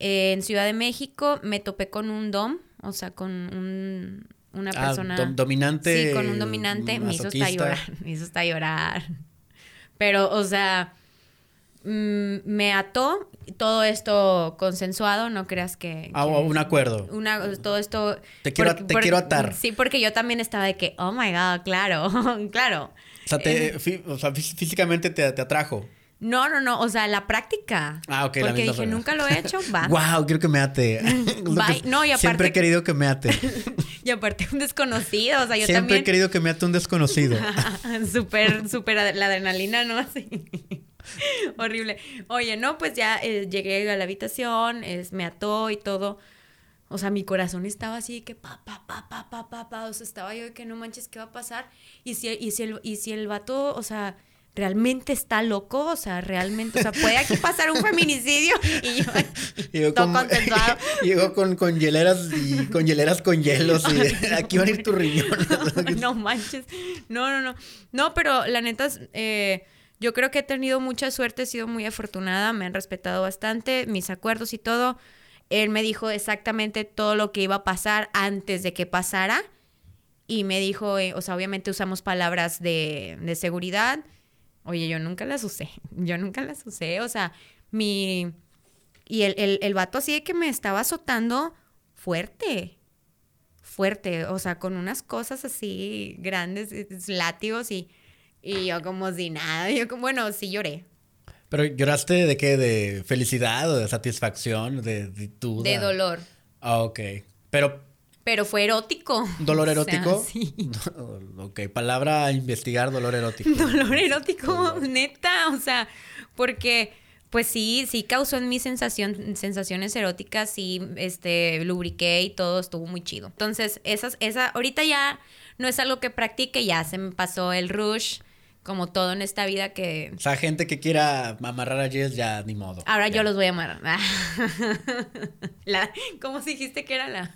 eh, en Ciudad de México, me topé con un dom, o sea, con un, una Ah, persona... dom- dominante, Sí, con un dominante, me hizo hasta llorar, me hizo hasta llorar. Pero, o sea, mm, me ató, todo esto consensuado, no creas que... Ah, que- un acuerdo. una, todo esto... Te quiero- te quiero atar. Sí, porque yo también estaba de que, oh my god, claro, claro. O sea, te- Eh. fí- o sea, fí- físicamente te, te atrajo. No, no, no, o sea, la práctica. Ah, ok, la Porque dije, forma. nunca lo he hecho, va. Wow, quiero que me ate. Bye. No, y Siempre aparte- he querido que me ate. Y aparte un desconocido, o sea, yo Siempre también... he querido que me ate un desconocido. súper, súper la adrenalina, ¿no? Así. Horrible. Oye, no, pues ya eh, llegué a la habitación, es, me ató y todo. O sea, mi corazón estaba así que pa, pa, pa, pa, pa, pa, pa. O sea, estaba yo de que no manches, ¿qué va a pasar? Y si, y si, el, y si el vato, o sea, realmente está loco, o sea, realmente, o sea, puede aquí pasar un feminicidio. Y yo, Llegó todo con, llegó con, con hieleras y con hieleras con hielos y aquí van a ir tus riñones. no manches. No, no, no. No, pero la neta, eh, yo creo que he tenido mucha suerte, he sido muy afortunada, me han respetado bastante, mis acuerdos y todo. Él me dijo exactamente todo lo que iba a pasar antes de que pasara. Y me dijo, eh, o sea, obviamente usamos palabras de, de seguridad. Oye, yo nunca las usé. Yo nunca las usé. O sea, mi. Y el, el, el vato así de que me estaba azotando fuerte fuerte, o sea, con unas cosas así grandes, es- látigos y, y yo como si nada, yo como, bueno, sí lloré, Pero lloraste de qué? ¿De felicidad o de satisfacción? ¿De, de duda? de dolor, Ah, ok. Pero, pero fue erótico. ¿dolor O sea, erótico? sí. ok, palabra a investigar, dolor erótico. Dolor erótico, Dolor. neta, o sea, porque pues sí, sí causó en mí sensación, sensaciones eróticas, sí, este, lubriqué y todo estuvo muy chido. Entonces, esas, esa, ahorita ya no es algo que practique, ya se me pasó el rush, como todo en esta vida que O sea, gente que quiera amarrar a Jess, ya ni modo. Ahora Ya. yo los voy a amarrar. la, ¿Cómo se dijiste que era la?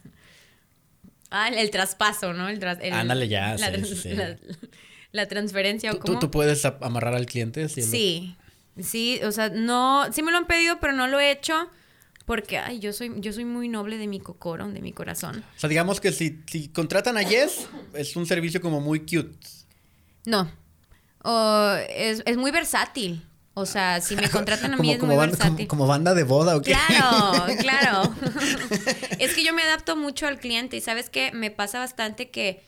Ah, el, el traspaso, ¿no? El tras- el- Ándale ya, La, sí, trans- sí, sí. la- la transferencia o ¿Tú, cómo. tú, tú puedes amarrar al cliente? Si Sí, sí, o sea, no, sí me lo han pedido, pero no lo he hecho porque, ay, yo soy, yo soy muy noble de mi cocoro, de mi corazón. O sea, digamos que si, si contratan a Jess, es un servicio como muy cute. No, o es, es muy versátil. O sea, si me contratan a mí como, es como muy banda, versátil. como banda de boda, ¿o qué? Claro, claro. es que yo me adapto mucho al cliente y sabes que me pasa bastante que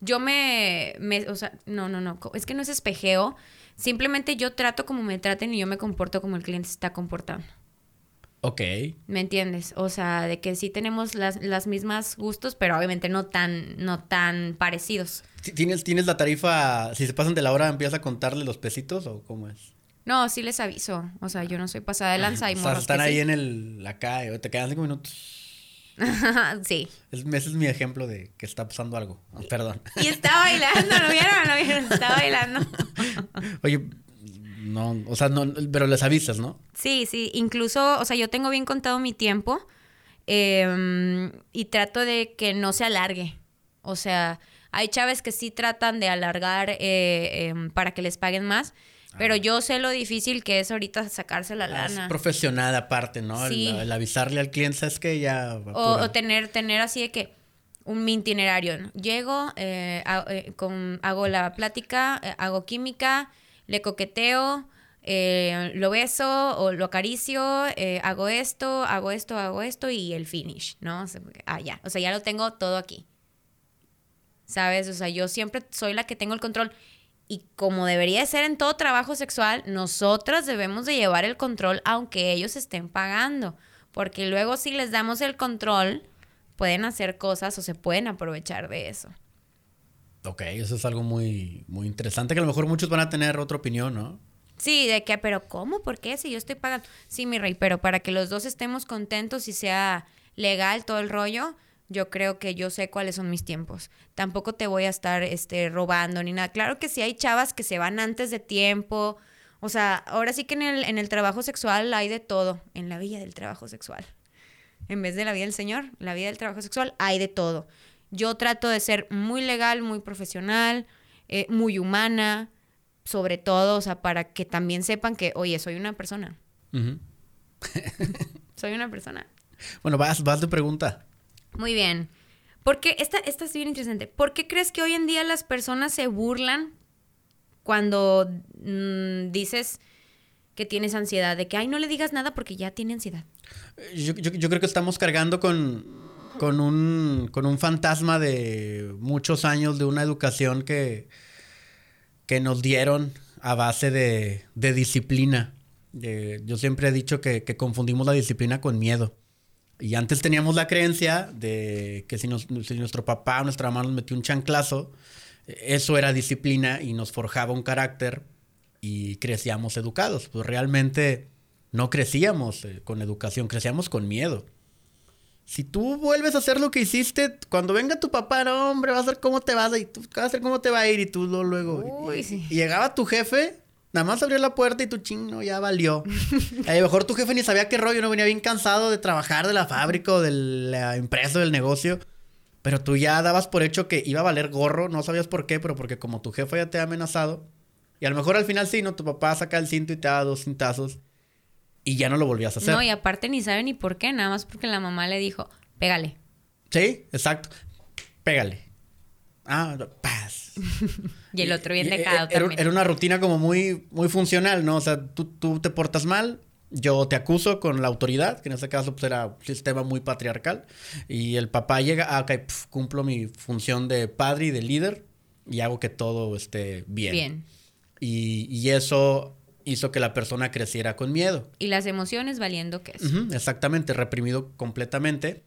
yo me, me, o sea, no, no, no, es que no es espejeo. Simplemente yo trato como me traten y yo me comporto como el cliente se está comportando. ok. ¿Me entiendes? O sea, de que sí tenemos las, las mismas gustos, pero obviamente no tan, no tan parecidos. Ti- ¿Tienes, ¿Tienes la tarifa, si se pasan de la hora, empiezas a contarle los pesitos o cómo es? No, sí les aviso. O sea, yo no soy pasada de lanza y o sea, están ahí sí. en el, acá, y te quedan cinco minutos. sí. Es- ese es mi ejemplo de que está pasando algo. Ah, Perdón. Y está bailando, ¿lo vieron? ¿Lo vieron? Está bailando. Oye, no, o sea, no, pero les avisas, ¿no? Sí, sí, incluso, o sea, yo tengo bien contado mi tiempo em, y trato de que no se alargue. O sea, hay chaves que sí tratan de alargar eh, em, para que les paguen más, pero yo sé lo difícil que es ahorita sacarse la Ah, Es lana. profesional aparte, ¿no? El- Sí. El, avisarle al cliente es que ya... O, tener, tener así de que un mi itinerario. ¿no? Llego, eh, ha- eh, con, hago la plática, eh, hago química, le coqueteo, eh, lo beso o lo acaricio, eh, hago esto, hago esto, hago esto y el finish, ¿no? O sea, ah, ya. O sea, ya lo tengo todo aquí. ¿Sabes? O sea, yo siempre soy la que tengo el control. Y como debería de ser en todo trabajo sexual, nosotras debemos de llevar el control aunque ellos estén pagando. Porque luego si les damos el control, pueden hacer cosas o se pueden aprovechar de eso. Ok, eso es algo muy, muy interesante que a lo mejor muchos van a tener otra opinión, ¿no? Sí, de que, pero ¿cómo? ¿Por qué? Si yo estoy pagando. Sí, mi rey, pero para que los dos estemos contentos y sea legal todo el rollo, yo creo que yo sé cuáles son mis tiempos. Tampoco te voy a estar este, robando ni nada. Claro que sí hay chavas que se van antes de tiempo. O sea, ahora sí que en el, en el trabajo sexual hay de todo. En la vida del trabajo sexual. En vez de la vida del Señor, la vida del trabajo sexual hay de todo. Yo trato de ser muy legal, muy profesional, eh, muy humana, sobre todo, o sea, para que también sepan que, oye, soy una persona, soy una persona. Bueno, vas, vas de pregunta. Muy bien. Porque esta, esta es bien interesante. ¿Por qué crees que hoy en día las personas se burlan cuando mm, dices que tienes ansiedad, de que, ay, no le digas nada porque ya tiene ansiedad. Yo, yo creo que estamos cargando con, con, un, con un fantasma de muchos años de una educación que, que nos dieron a base de, de disciplina. yo siempre he dicho que, confundimos la disciplina con miedo. Y antes teníamos la creencia de que si, nos, si nuestro papá o nuestra mamá nos metió un chanclazo, eso era disciplina y nos forjaba un carácter y crecíamos educados. Pues realmente no crecíamos eh, con educación, crecíamos con miedo. Si tú vuelves a hacer lo que hiciste, cuando venga tu papá, no, hombre, va a ser cómo te vas y tú vas a ver cómo te va a ir y tú luego. y, llegaba tu jefe, nada más abrió la puerta y tu chino ya valió. a lo mejor tu jefe ni sabía qué rollo, no venía bien cansado de trabajar de la fábrica o de la empresa o del negocio. Pero tú ya dabas por hecho que iba a valer gorro, no sabías por qué, pero porque como tu jefe ya te ha amenazado, y a lo mejor al final sí, ¿no? Tu papá saca el cinto y te da dos cintazos y ya no lo volvías a hacer. No, y aparte ni sabe ni por qué, nada más porque la mamá le dijo, pégale. Sí, exacto. Pégale. Ah, paz. y el otro bien dejado era, también. Era una rutina como muy, muy funcional, ¿no? O sea, tú, tú te portas mal, yo te acuso con la autoridad, que en este caso pues, era un sistema muy patriarcal, y el papá llega, ah, ok, cumplo mi función de padre y de líder y hago que todo esté bien. Bien. Y, y eso hizo que la persona creciera con miedo. Y las emociones valiendo que es. exactamente, reprimido completamente.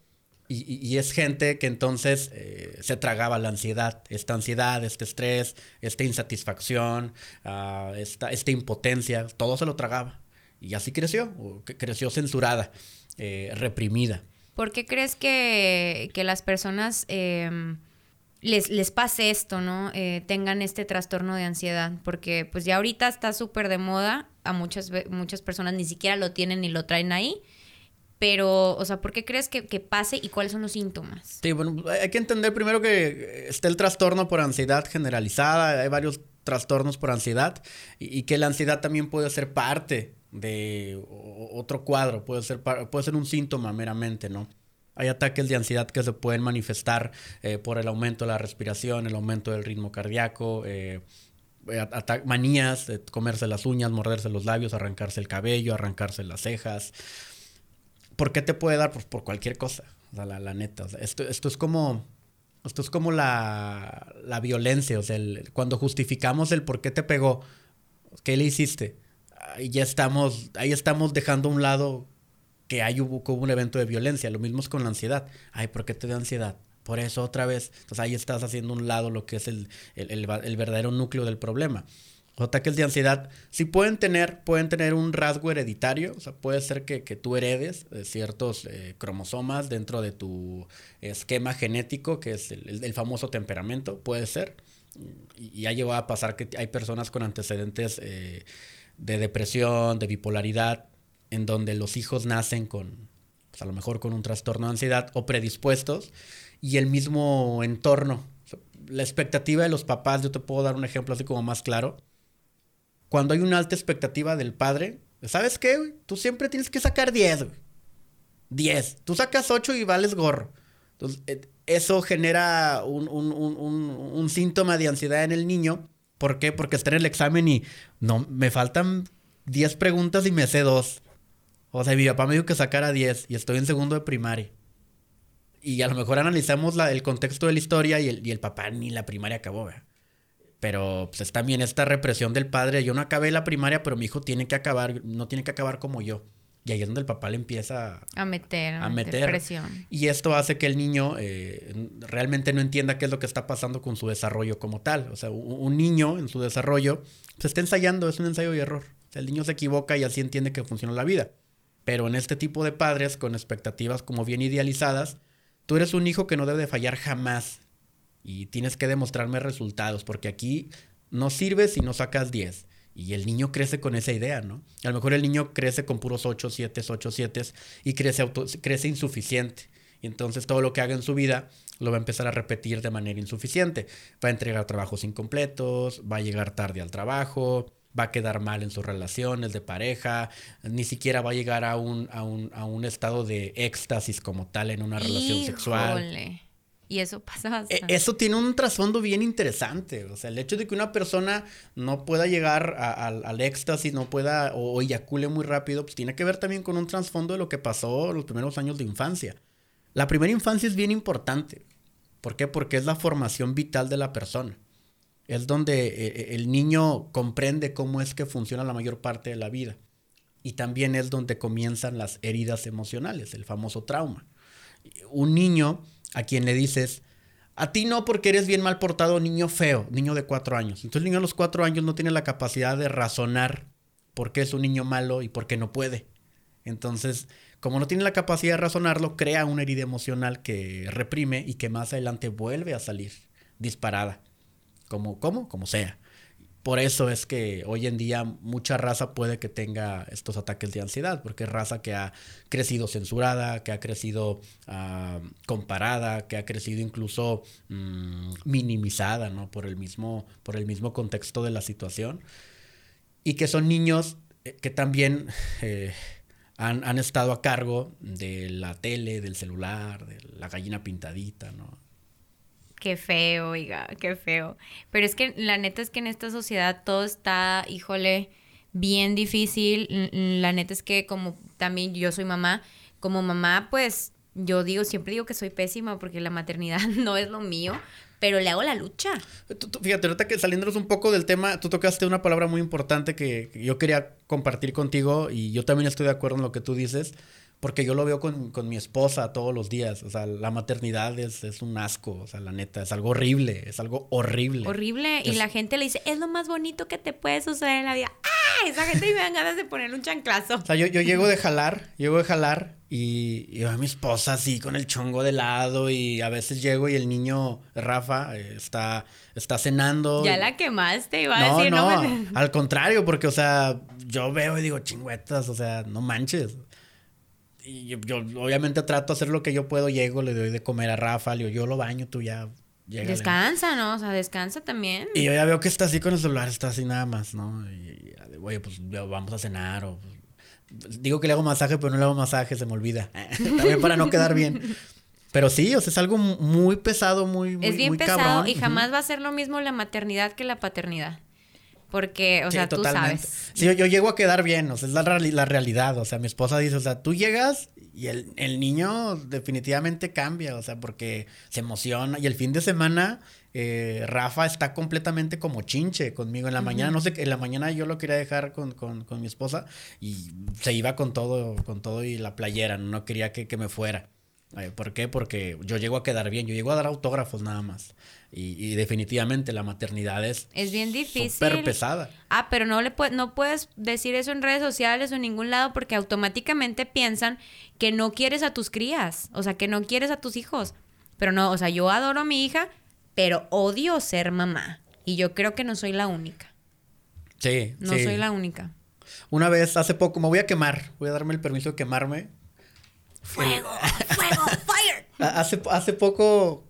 Y, es gente que entonces eh, se tragaba la ansiedad, esta ansiedad, este estrés, esta insatisfacción, ah, esta, impotencia, todo se lo tragaba. Y así creció, creció censurada, eh, reprimida. ¿Por qué crees que, que las personas em, les, les pase esto, ¿no? Eh, tengan este trastorno de ansiedad, porque pues ya ahorita está súper de moda, a muchas, muchas personas ni siquiera lo tienen ni lo traen ahí, pero, o sea, ¿por qué crees que, pase y cuáles son los síntomas? Sí, bueno, hay que entender primero que está el trastorno por ansiedad generalizada, hay varios trastornos por ansiedad y, que la ansiedad también puede ser parte de otro cuadro, puede ser, puede ser un síntoma meramente, ¿no? Hay ataques de ansiedad que se pueden manifestar eh, por el aumento de la respiración, el aumento del ritmo cardíaco, eh, manías, comerse las uñas, morderse los labios, arrancarse el cabello, arrancarse las cejas. ¿Por qué te puede dar? Pues por cualquier cosa, o sea, la, neta. esto, esto es como, esto es como la, la violencia, o sea, cuando justificamos el por qué te pegó, qué le hiciste, ahí ya estamos, ahí estamos dejando un lado que hay hubo, un evento de violencia. Lo mismo es con la ansiedad. Ay, ¿por qué te da ansiedad? Por eso otra vez. Entonces ahí estás haciendo un lado lo que es el, el, verdadero núcleo del problema. Ataques de ansiedad sí pueden tener, pueden tener un rasgo hereditario, o sea, puede ser que, que tú heredes eh, ciertos eh, cromosomas dentro de tu esquema genético, que es el, famoso temperamento, puede ser. Y, ha llegado a pasar que hay personas con antecedentes eh, de depresión, de bipolaridad, en donde los hijos nacen con, pues a lo mejor con un trastorno de ansiedad o predispuestos, y el mismo entorno. La expectativa de los papás, yo te puedo dar un ejemplo así como más claro. Cuando hay una alta expectativa del padre, ¿sabes qué? Tú siempre tienes que sacar 10, 10. Tú sacas 8 y vales gorro. Entonces, eh, eso genera un, síntoma de ansiedad en el niño. ¿Por qué? Porque está en el examen y no, me faltan 10 preguntas y me sé 2. O sea, mi papá me dijo que sacara 10 y estoy en segundo de primaria. Y a lo mejor analizamos el contexto de la historia y el, y el papá ni la primaria acabó, ¿verdad? Pero pues es también esta represión del padre. Yo no acabé la primaria, pero mi hijo tiene que acabar, no tiene que acabar como yo. Y ahí es donde el papá le empieza a meter, a, meter, presión. Y esto hace que el niño eh, realmente no entienda qué es lo que está pasando con su desarrollo como tal. O sea, un, niño en su desarrollo se está ensayando, es un ensayo y error. O sea, el niño se equivoca y así entiende que funciona la vida. Pero en este tipo de padres con expectativas como bien idealizadas, tú eres un hijo que no debe fallar jamás y tienes que demostrarme resultados porque aquí no sirves si no sacas 10. Y el niño crece con esa idea, ¿no? A lo mejor el niño crece con puros 8, 7, 8, 7 y crece, crece insuficiente. Y entonces todo lo que haga en su vida lo va a empezar a repetir de manera insuficiente. Va a entregar trabajos incompletos, va a llegar tarde al trabajo, va a quedar mal en sus relaciones de pareja, ni siquiera va a llegar a un, a un, a un estado de éxtasis como tal en una relación sexual. Y eso pasa E- bastante. Eso tiene un trasfondo bien interesante. O sea, el hecho de que una persona no pueda llegar a- al, al éxtasis, no pueda o, o eyacule muy rápido, pues tiene que ver también con un trasfondo de lo que pasó los primeros años de infancia. La primera infancia es bien importante. ¿Por qué? Porque es la formación vital de la persona. Es donde eh, el niño comprende cómo es que funciona la mayor parte de la vida. Y también es donde comienzan las heridas emocionales, el famoso trauma. Un niño a quien le dices, a ti no porque eres bien mal portado, niño feo, niño de cuatro años. Entonces el niño a los cuatro años no tiene la capacidad de razonar por qué es un niño malo y por qué no puede. Entonces, como no tiene la capacidad de razonarlo, crea una herida emocional que reprime y que más adelante vuelve a salir disparada. Como, ¿Cómo? Como sea. Por eso es que hoy en día mucha raza puede que tenga estos ataques de ansiedad, porque es raza que ha crecido censurada, que ha crecido ah, comparada, que ha crecido incluso mm, minimizada, ¿no? Por el mismo, por el mismo contexto de la situación. Y que son niños eh, que también eh, han, han estado a cargo de la tele, del celular, de la gallina pintadita, ¿no? Qué feo, oiga, qué feo. Pero es que la neta es que en esta sociedad todo está, híjole, bien difícil. La neta es que como también yo soy mamá, como mamá, pues yo digo, siempre digo que soy pésima porque la maternidad no es lo mío, pero le hago la lucha. Tú- tú- fíjate, ahorita que saliéndonos un poco del tema, tú tocaste una palabra muy importante que yo quería compartir contigo y yo también estoy de acuerdo en lo que tú dices, porque yo lo veo con, con mi esposa todos los días. O sea, la maternidad es, es un asco, o sea, la neta, es algo horrible, es algo horrible. Horrible. Y la gente le dice, es lo más bonito que te puede suceder en la vida. ¡Ah! Esa gente me dan ganas de ponerle un chanclazo. O sea, yo, yo llego de jalar, llego de jalar y, y veo a mi esposa así con el chongo de lado y a veces llego y el niño, Rafa, eh, está, está cenando. Ya la quemaste, iba a No, decir, no, no, me- al contrario, porque, o sea, yo veo y digo, chingüetas, o sea, no manches. Y yo, yo obviamente trato de hacer lo que yo puedo, llego, le doy de comer a Rafa, le digo, yo lo baño, tú ya, llégale. Descansa, ¿no? O sea, descansa también. Y yo ya veo que está así con el celular, está así nada más, ¿no? Y, y oye, pues vamos a cenar o... pues, Digo que le hago masaje, pero no le hago masaje, se me olvida. También para no quedar bien. Pero sí, o sea, es algo muy pesado, muy, muy es bien muy pesado cabrón. y jamás va a ser lo mismo la maternidad que la paternidad. Porque, o Sí, sea, tú totalmente. sabes. Sí, yo, yo llego a quedar bien, o sea, es la realidad. O sea, mi esposa dice, o sea, tú llegas y el, el niño definitivamente cambia, o sea, porque se emociona. Y el fin de semana, eh, Rafa está completamente como chinche conmigo. En la mañana, no sé, en la mañana yo lo quería dejar con, con, con mi esposa y se iba con todo, con todo y la playera, no quería que, que me fuera. Eh, ¿Por qué? Porque yo llego a quedar bien, yo llego a dar autógrafos nada más. Y, y definitivamente la maternidad es Es bien difícil. súper pesada. Ah, pero no le no puedes decir eso en redes sociales o en ningún lado porque automáticamente piensan que no quieres a tus crías, o sea, que no quieres a tus hijos. Pero no, o sea, yo adoro a mi hija, pero odio ser mamá. Y yo creo que no soy la única. Sí, No sí. soy la única. Una vez, hace poco, me voy a quemar. Voy a darme el permiso de quemarme. Fuego, fuego, fire. Hace, hace poco,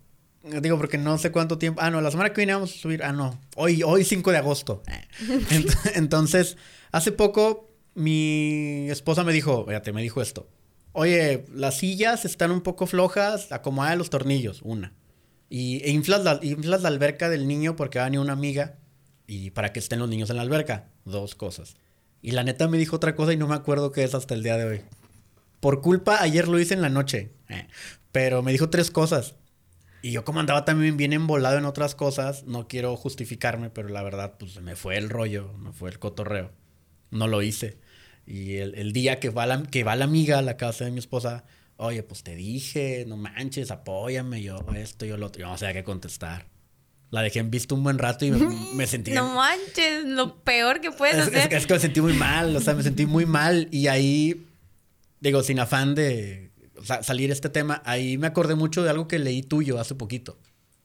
digo porque no sé cuánto tiempo. Ah, no, la semana que viene vamos a subir. Ah, no. Hoy, hoy 5 de agosto. Ent- Entonces, hace poco, mi esposa me dijo, fíjate, me dijo esto. Oye, las sillas están un poco flojas, acomoda los tornillos, una. Y e inflas la, inflas la alberca del niño porque va a venir una amiga y para que estén los niños en la alberca. Dos cosas. Y la neta me dijo otra cosa y no me acuerdo qué es hasta el día de hoy. Por culpa, ayer lo hice en la noche. eh, Pero me dijo tres cosas. Y yo como andaba también bien embolado en otras cosas, no quiero justificarme, pero la verdad, pues me fue el rollo, me fue el cotorreo. No lo hice. Y el, el día que va, la, que va la amiga a la casa de mi esposa, oye, pues te dije, no manches, apóyame, yo esto, yo lo otro. Yo no sabía qué contestar. La dejé en visto un buen rato y me, me sentí... No manches, lo peor que puedes Es, es- hacer. es que me sentí muy mal, o sea, me sentí muy mal y ahí, digo, sin afán de sa- salir este tema, ahí me acordé mucho de algo que leí tuyo hace poquito,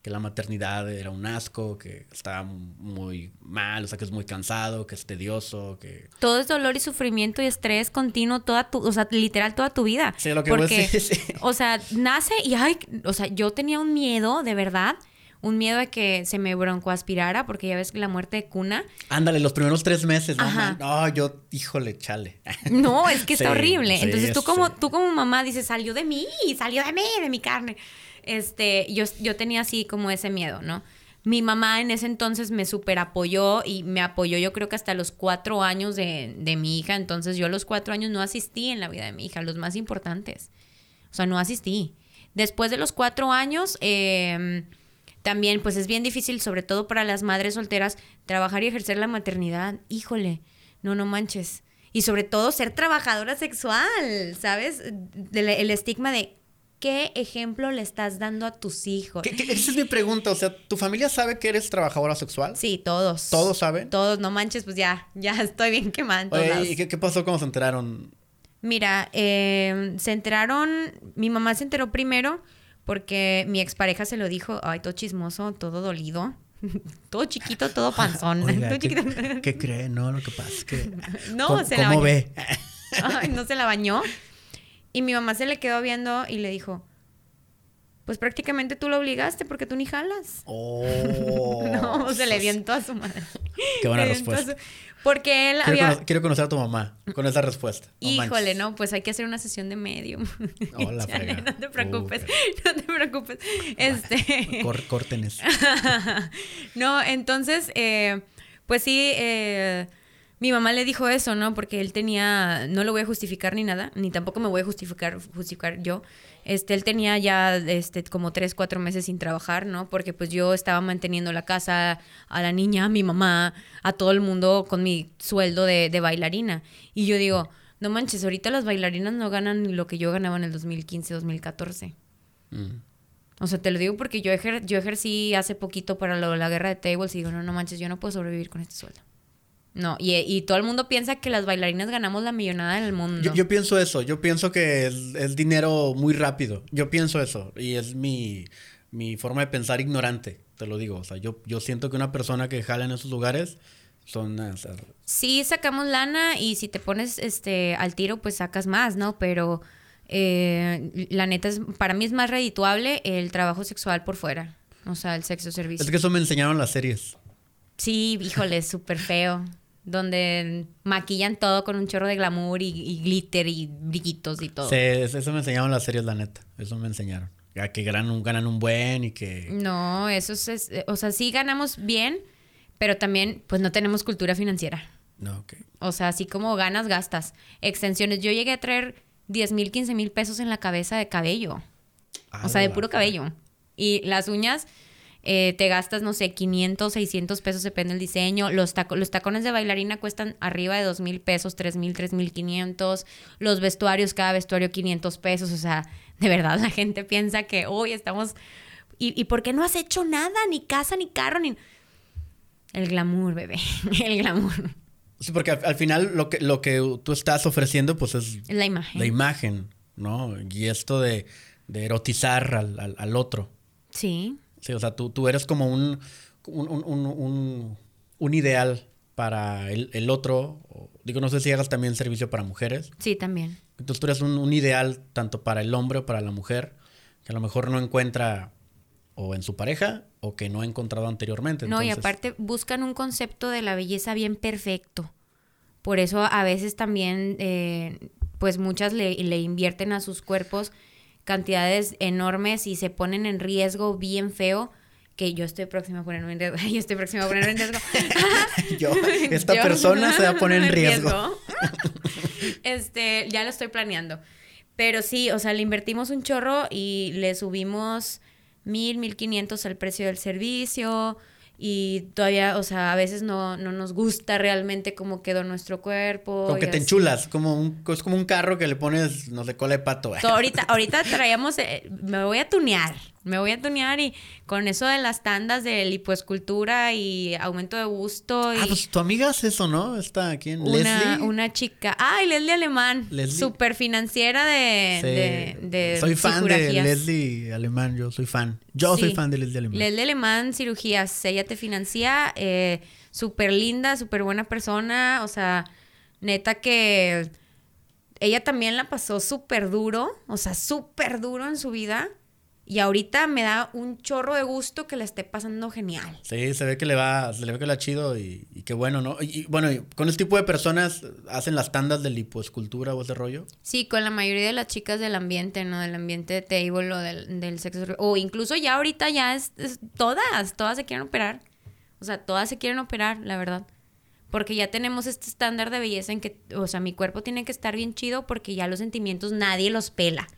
que la maternidad era un asco, que estaba muy mal, o sea, que es muy cansado, que es tedioso, que... Todo es dolor y sufrimiento y estrés continuo toda tu, o sea, literal toda tu vida. Sí, lo que Porque, sí. o sea, nace y ay, o sea, yo tenía un miedo, de verdad, un miedo de que se me broncoaspirara, porque ya ves que la muerte de cuna. Ándale, los primeros tres meses, no, man. no yo, híjole, chale. No, es que está horrible. Entonces tú como, tú como mamá dices, salió de mí, salió de mí, de mi carne. Este, yo, yo tenía así como ese miedo, ¿no? Mi mamá en ese entonces me super apoyó y me apoyó yo creo que hasta los cuatro años de, de mi hija. Entonces yo a los cuatro años no asistí en la vida de mi hija, los más importantes. O sea, no asistí. Después de los cuatro años, eh, también, pues es bien difícil, sobre todo para las madres solteras, trabajar y ejercer la maternidad. Híjole, no, no manches. Y sobre todo ser trabajadora sexual, ¿sabes? el estigma de ¿qué ejemplo le estás dando a tus hijos? esa es mi pregunta, o sea, ¿tu familia sabe que eres trabajadora sexual? Sí, todos. ¿Todos saben? Todos, no manches, pues ya, ya estoy bien quemando. ¿y qué, pasó cuando se enteraron? Mira, eh, se enteraron, mi mamá se enteró primero porque mi expareja se lo dijo, ay, todo chismoso, todo dolido. todo chiquito, todo panzón. ¿qué, cree? No, lo que pasa es que... no, se la bañó. ve? ay, no se la bañó. Y mi mamá se le quedó viendo y le dijo, pues prácticamente tú lo obligaste porque tú ni jalas. Oh. no, se le vientó a su madre. Qué buena respuesta. Porque él quiero había... quiero conocer a tu mamá con esa respuesta. Híjole, no, pues hay que hacer una sesión de medium. Hola, no te preocupes, no te preocupes. Este... corten eso. no, entonces, eh, pues sí, eh, mi mamá le dijo eso, ¿no? Porque él tenía, no lo voy a justificar ni nada, ni tampoco me voy a justificar, justificar yo. Este, él tenía ya este, como tres, cuatro meses sin trabajar, ¿no? Porque pues yo estaba manteniendo la casa, a la niña, a mi mamá, a todo el mundo con mi sueldo de, de bailarina. Y yo digo, no manches, ahorita las bailarinas no ganan lo que yo ganaba en el 2015, 2014. Mm. O sea, te lo digo porque yo, yo ejercí hace poquito para la guerra de tables y digo, no, no manches, yo no puedo sobrevivir con este sueldo. No, y, todo el mundo piensa que las bailarinas ganamos la millonada en el mundo. Yo, pienso eso, yo pienso que es, dinero muy rápido. Yo pienso eso. Y es mi, forma de pensar ignorante, te lo digo. O sea, yo, yo siento que una persona que jala en esos lugares son... sí, sacamos lana y si te pones este al tiro, pues sacas más, ¿no? Pero eh, la neta, es, para mí es más redituable el trabajo sexual por fuera. O sea, el sexo servicio. Es que eso me enseñaron las series. Sí, híjole, súper feo donde maquillan todo con un chorro de glamour y, glitter y brillitos y todo. Sí, eso me enseñaron las series, la neta. Eso me enseñaron. Ya que ganan un, ganan un buen y que... No, eso es, o sea, sí ganamos bien, pero también pues no tenemos cultura financiera. No, ok. O sea, así como ganas, gastas. Extensiones. Yo llegué a traer 10 mil, 15 mil pesos en la cabeza de cabello. o sea, de puro cabello. Y las uñas eh, te gastas, no sé, 500, 600 pesos, depende del diseño. Los, los tacones de bailarina cuestan arriba de 2 mil pesos, 3 mil, 3 mil 500. Los vestuarios, cada vestuario 500 pesos. O sea, de verdad la gente piensa que hoy estamos... ¿Y, ¿Y por qué no has hecho nada? Ni casa, ni carro, ni... El glamour, bebé. El glamour. Sí, porque al, final lo que, lo que tú estás ofreciendo, pues es... La imagen. La imagen, ¿no? Y esto de, de erotizar al, al otro. Sí. Sí, o sea, tú, tú eres como un, un, ideal para el, otro. Digo, no sé si hagas también servicio para mujeres. Sí, también. Entonces tú eres un, ideal tanto para el hombre o para la mujer que a lo mejor no encuentra o en su pareja o que no ha encontrado anteriormente. No, y aparte buscan un concepto de la belleza bien perfecto. Por eso a veces también, eh, pues muchas le, le invierten a sus cuerpos cantidades enormes y se ponen en riesgo bien feo que yo estoy próxima a ponerme en riesgo. Yo estoy próxima a ponerme en riesgo. yo, esta persona se va a poner en riesgo. este, ya lo estoy planeando. Pero sí, o sea, le invertimos un chorro y le subimos mil, mil quinientos al precio del servicio y todavía, o sea, a veces no, no nos gusta realmente cómo quedó nuestro cuerpo. Como que te enchulas, como un, es como un carro que le pones, no sé, cola de pato. ahorita, ahorita traíamos, eh, me voy a tunear, me voy a tunear y con eso de las tandas de lipoescultura y aumento de gusto. Y ah, pues tu amiga hace eso, ¿no? Está aquí en una, Leslie. Una chica. Ay, Leslie Alemán. Leslie. Super financiera de, de, Soy fan de Leslie Alemán, yo soy fan. Yo soy fan de Leslie Alemán. Leslie Alemán, cirugías. Ella te financia. Eh, súper linda, súper buena persona. O sea, neta que ella también la pasó súper duro. O sea, súper duro en su vida Y ahorita me da un chorro de gusto que le esté pasando genial. Sí, se ve que le va, se le ve que le va chido y, qué bueno, ¿no? Y, bueno, con este tipo de personas hacen las tandas de lipoescultura o ese rollo. Sí, con la mayoría de las chicas del ambiente, ¿no? Del ambiente de table o del, del sexo. O incluso ya ahorita ya es, todas, todas se quieren operar. O sea, todas se quieren operar, la verdad. Porque ya tenemos este estándar de belleza en que, o sea, mi cuerpo tiene que estar bien chido porque ya los sentimientos nadie los pela.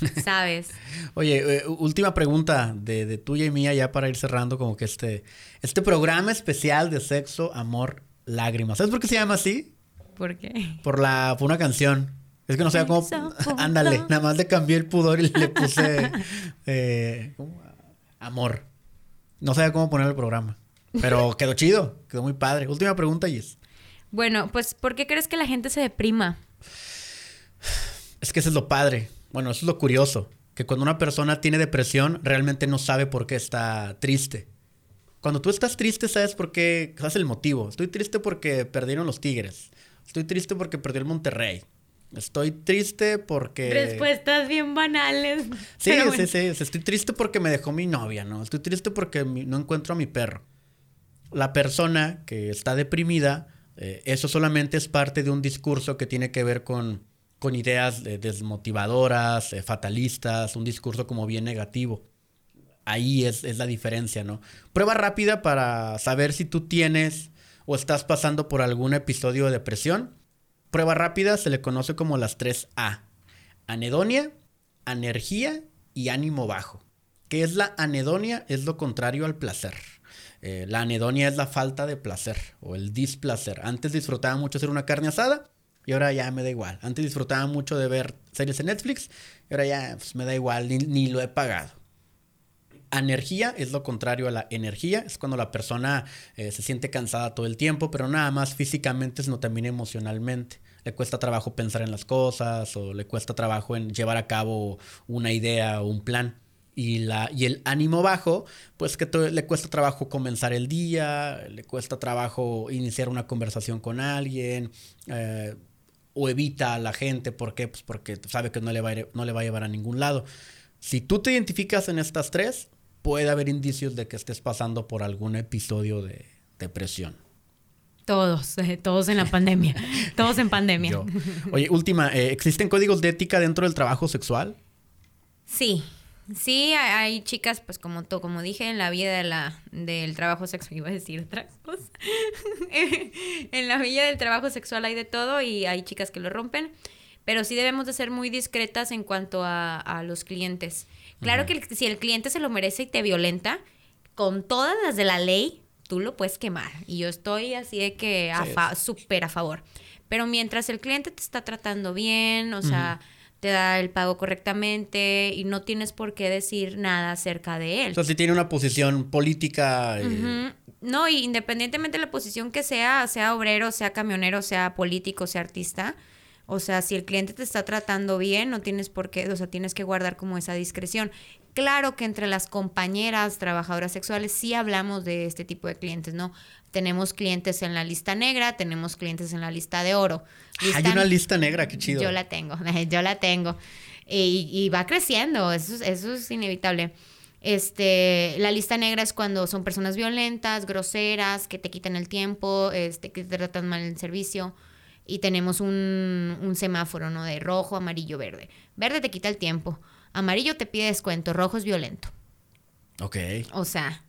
¿Sabes? Oye, eh, última pregunta de, tuya y mía ya para ir cerrando como que este, este programa especial de sexo, amor, lágrimas. ¿Sabes por qué se llama así? ¿Por qué? Por, la, por una canción. Es que no sé cómo... Ándale, nada más le cambié el pudor y le puse eh, amor. No sabía cómo poner el programa. Pero quedó chido, quedó muy padre. Última pregunta, Gis. Bueno, pues, ¿por qué crees que la gente se deprima? Es que eso es lo padre. Bueno, eso es lo curioso, que cuando una persona tiene depresión realmente no sabe por qué está triste. Cuando tú estás triste, sabes por qué, sabes el motivo. Estoy triste porque perdieron los Tigres. Estoy triste porque perdió el Monterrey. Estoy triste porque... Respuestas bien banales. Sí, sí, sí. Estoy triste porque me dejó mi novia, ¿no? Estoy triste porque no encuentro a mi perro. La persona que está deprimida, eh, eso solamente es parte de un discurso que tiene que ver con con ideas desmotivadoras, eh, fatalistas, un discurso como bien negativo. Ahí es, la diferencia, ¿no? Prueba rápida para saber si tú tienes o estás pasando por algún episodio de depresión. Prueba rápida se le conoce como las tres A. Anedonia, anergía y ánimo bajo. ¿Qué es la anedonia? Es lo contrario al placer. Eh, la anedonia es la falta de placer o el displacer. Antes disfrutaba mucho hacer una carne asada y ahora ya me da igual. Antes disfrutaba mucho de ver series en Netflix y ahora ya pues, me da igual, ni, lo he pagado. Energía es lo contrario a la energía, es cuando la persona eh, se siente cansada todo el tiempo, pero nada más físicamente, sino también emocionalmente. Le cuesta trabajo pensar en las cosas o le cuesta trabajo en llevar a cabo una idea o un plan. Y, la, y el ánimo bajo, pues que le cuesta trabajo comenzar el día, le cuesta trabajo iniciar una conversación con alguien, eh, o evita a la gente. ¿Por qué? Pues porque sabe que no le, va a no le va a llevar a ningún lado. Si tú te identificas en estas tres, puede haber indicios de que estés pasando por algún episodio de depresión. Todos, eh, todos en la pandemia. todos en pandemia. Oye, última, eh, ¿existen códigos de ética dentro del trabajo sexual? Sí, Sí, hay chicas, pues como todo, como dije, en la vida de la, del trabajo sexual, iba a decir otra cosa. en la vida del trabajo sexual hay de todo y hay chicas que lo rompen, pero sí debemos de ser muy discretas en cuanto a, los clientes. Claro que si el cliente se lo merece y te violenta, con todas las de la ley, tú lo puedes quemar. Y yo estoy así de que súper a favor. Pero mientras el cliente te está tratando bien, o sea te da el pago correctamente y no tienes por qué decir nada acerca de él. O sea, si tiene una posición política. Eh, no, y independientemente de la posición que sea, sea obrero, sea camionero, sea político, sea artista, o sea, si el cliente te está tratando bien, no tienes por qué, o sea, tienes que guardar como esa discreción. Claro que entre las compañeras trabajadoras sexuales sí hablamos de este tipo de clientes, ¿no? Tenemos clientes en la lista negra, tenemos clientes en la lista de oro. Hay una lista negra, qué chido. Yo la tengo, yo la tengo. Y, va creciendo, eso, eso es inevitable. Este, la lista negra es cuando son personas violentas, groseras, que te quitan el tiempo, este, que te tratan mal el servicio. Y tenemos un, un semáforo, ¿no? De rojo, amarillo, verde. Verde te quita el tiempo. Amarillo te pide descuento, rojo es violento. Ok. O sea,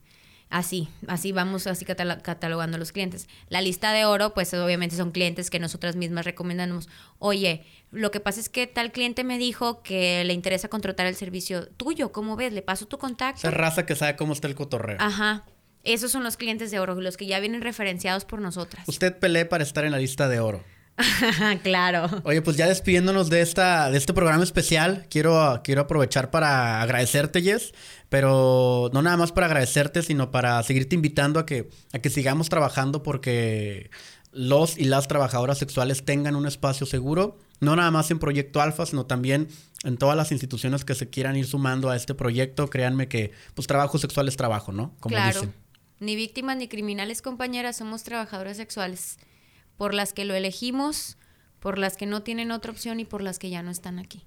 Así, así vamos así catalogando a los clientes. La lista de oro, pues obviamente son clientes que nosotras mismas recomendamos. Oye, lo que pasa es que tal cliente me dijo que le interesa contratar el servicio tuyo. ¿Cómo ves? Le paso tu contacto. Esa raza que sabe cómo está el cotorreo. Ajá. Esos son los clientes de oro, los que ya vienen referenciados por nosotras. Usted pelee para estar en la lista de oro. claro. Oye, pues ya despidiéndonos de, esta, de este programa especial, quiero, quiero aprovechar para agradecerte, Jess, pero no nada más para agradecerte, sino para seguirte invitando a que, a que sigamos trabajando porque los y las trabajadoras sexuales tengan un espacio seguro, no nada más en Proyecto Alfa, sino también en todas las instituciones que se quieran ir sumando a este proyecto. Créanme que, pues, trabajo sexual es trabajo, ¿no? Como claro. Ni víctimas ni criminales, compañeras, somos trabajadoras sexuales por las que lo elegimos, por las que no tienen otra opción y por las que ya no están aquí.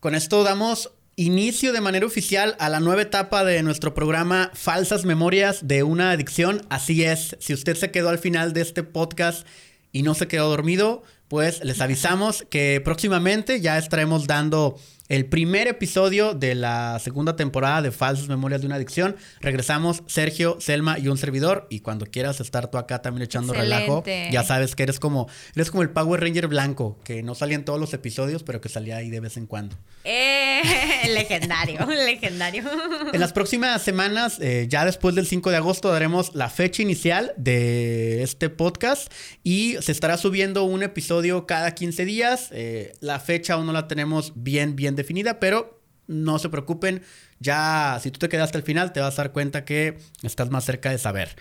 Con esto damos inicio de manera oficial a la nueva etapa de nuestro programa Falsas Memorias de una Adicción. Así es, si usted se quedó al final de este podcast y no se quedó dormido, pues les avisamos que próximamente ya estaremos dando el primer episodio de la segunda temporada de Falsas Memorias de una Adicción. Regresamos Sergio, Selma y un servidor. Y cuando quieras estar tú acá también echando relajo, ya sabes que eres como, eres como el Power Ranger blanco, que no salía en todos los episodios, pero que salía ahí de vez en cuando. Eh, legendario, legendario. En las próximas semanas, eh, ya después del 5 de agosto, daremos la fecha inicial de este podcast y se estará subiendo un episodio cada 15 días. Eh, la fecha aún no la tenemos bien, bien definida, pero no se preocupen, ya si tú te quedaste al final te vas a dar cuenta que estás más cerca de saber.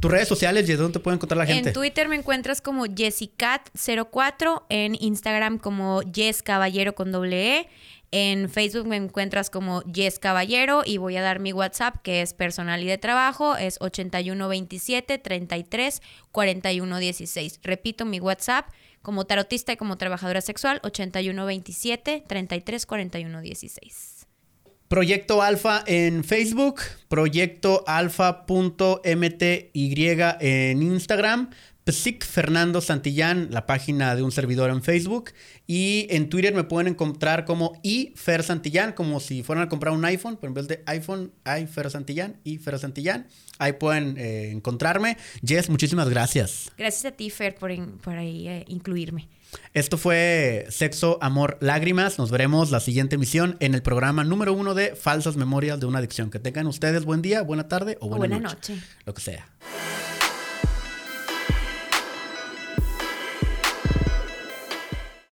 Tus redes sociales, ¿y dónde te puede encontrar la gente? En Twitter me encuentras como Jessicat04, en Instagram como Jess Caballero con doble E, en Facebook me encuentras como Jess Caballero y voy a dar mi WhatsApp que es personal y de trabajo, es 8127 33 41 16. Repito mi WhatsApp como tarotista y como trabajadora sexual 8127 33 41 16. Proyecto Alfa en Facebook, Proyecto Alfa.mty en Instagram, Psic Fernando Santillán, la página de un servidor en Facebook. Y en Twitter me pueden encontrar como iFer Santillán, como si fueran a comprar un iPhone, pero en vez de iPhone, iFer Santillán, iFer Santillán. Ahí pueden eh, encontrarme. Jess, muchísimas gracias. Gracias a ti, Fer, por, por ahí eh, incluirme. Esto fue Sexo, Amor, Lágrimas. Nos veremos la siguiente emisión en el programa número uno de Falsas Memorias de una Adicción. Que tengan ustedes buen día, buena tarde o buena, noche. Lo que sea.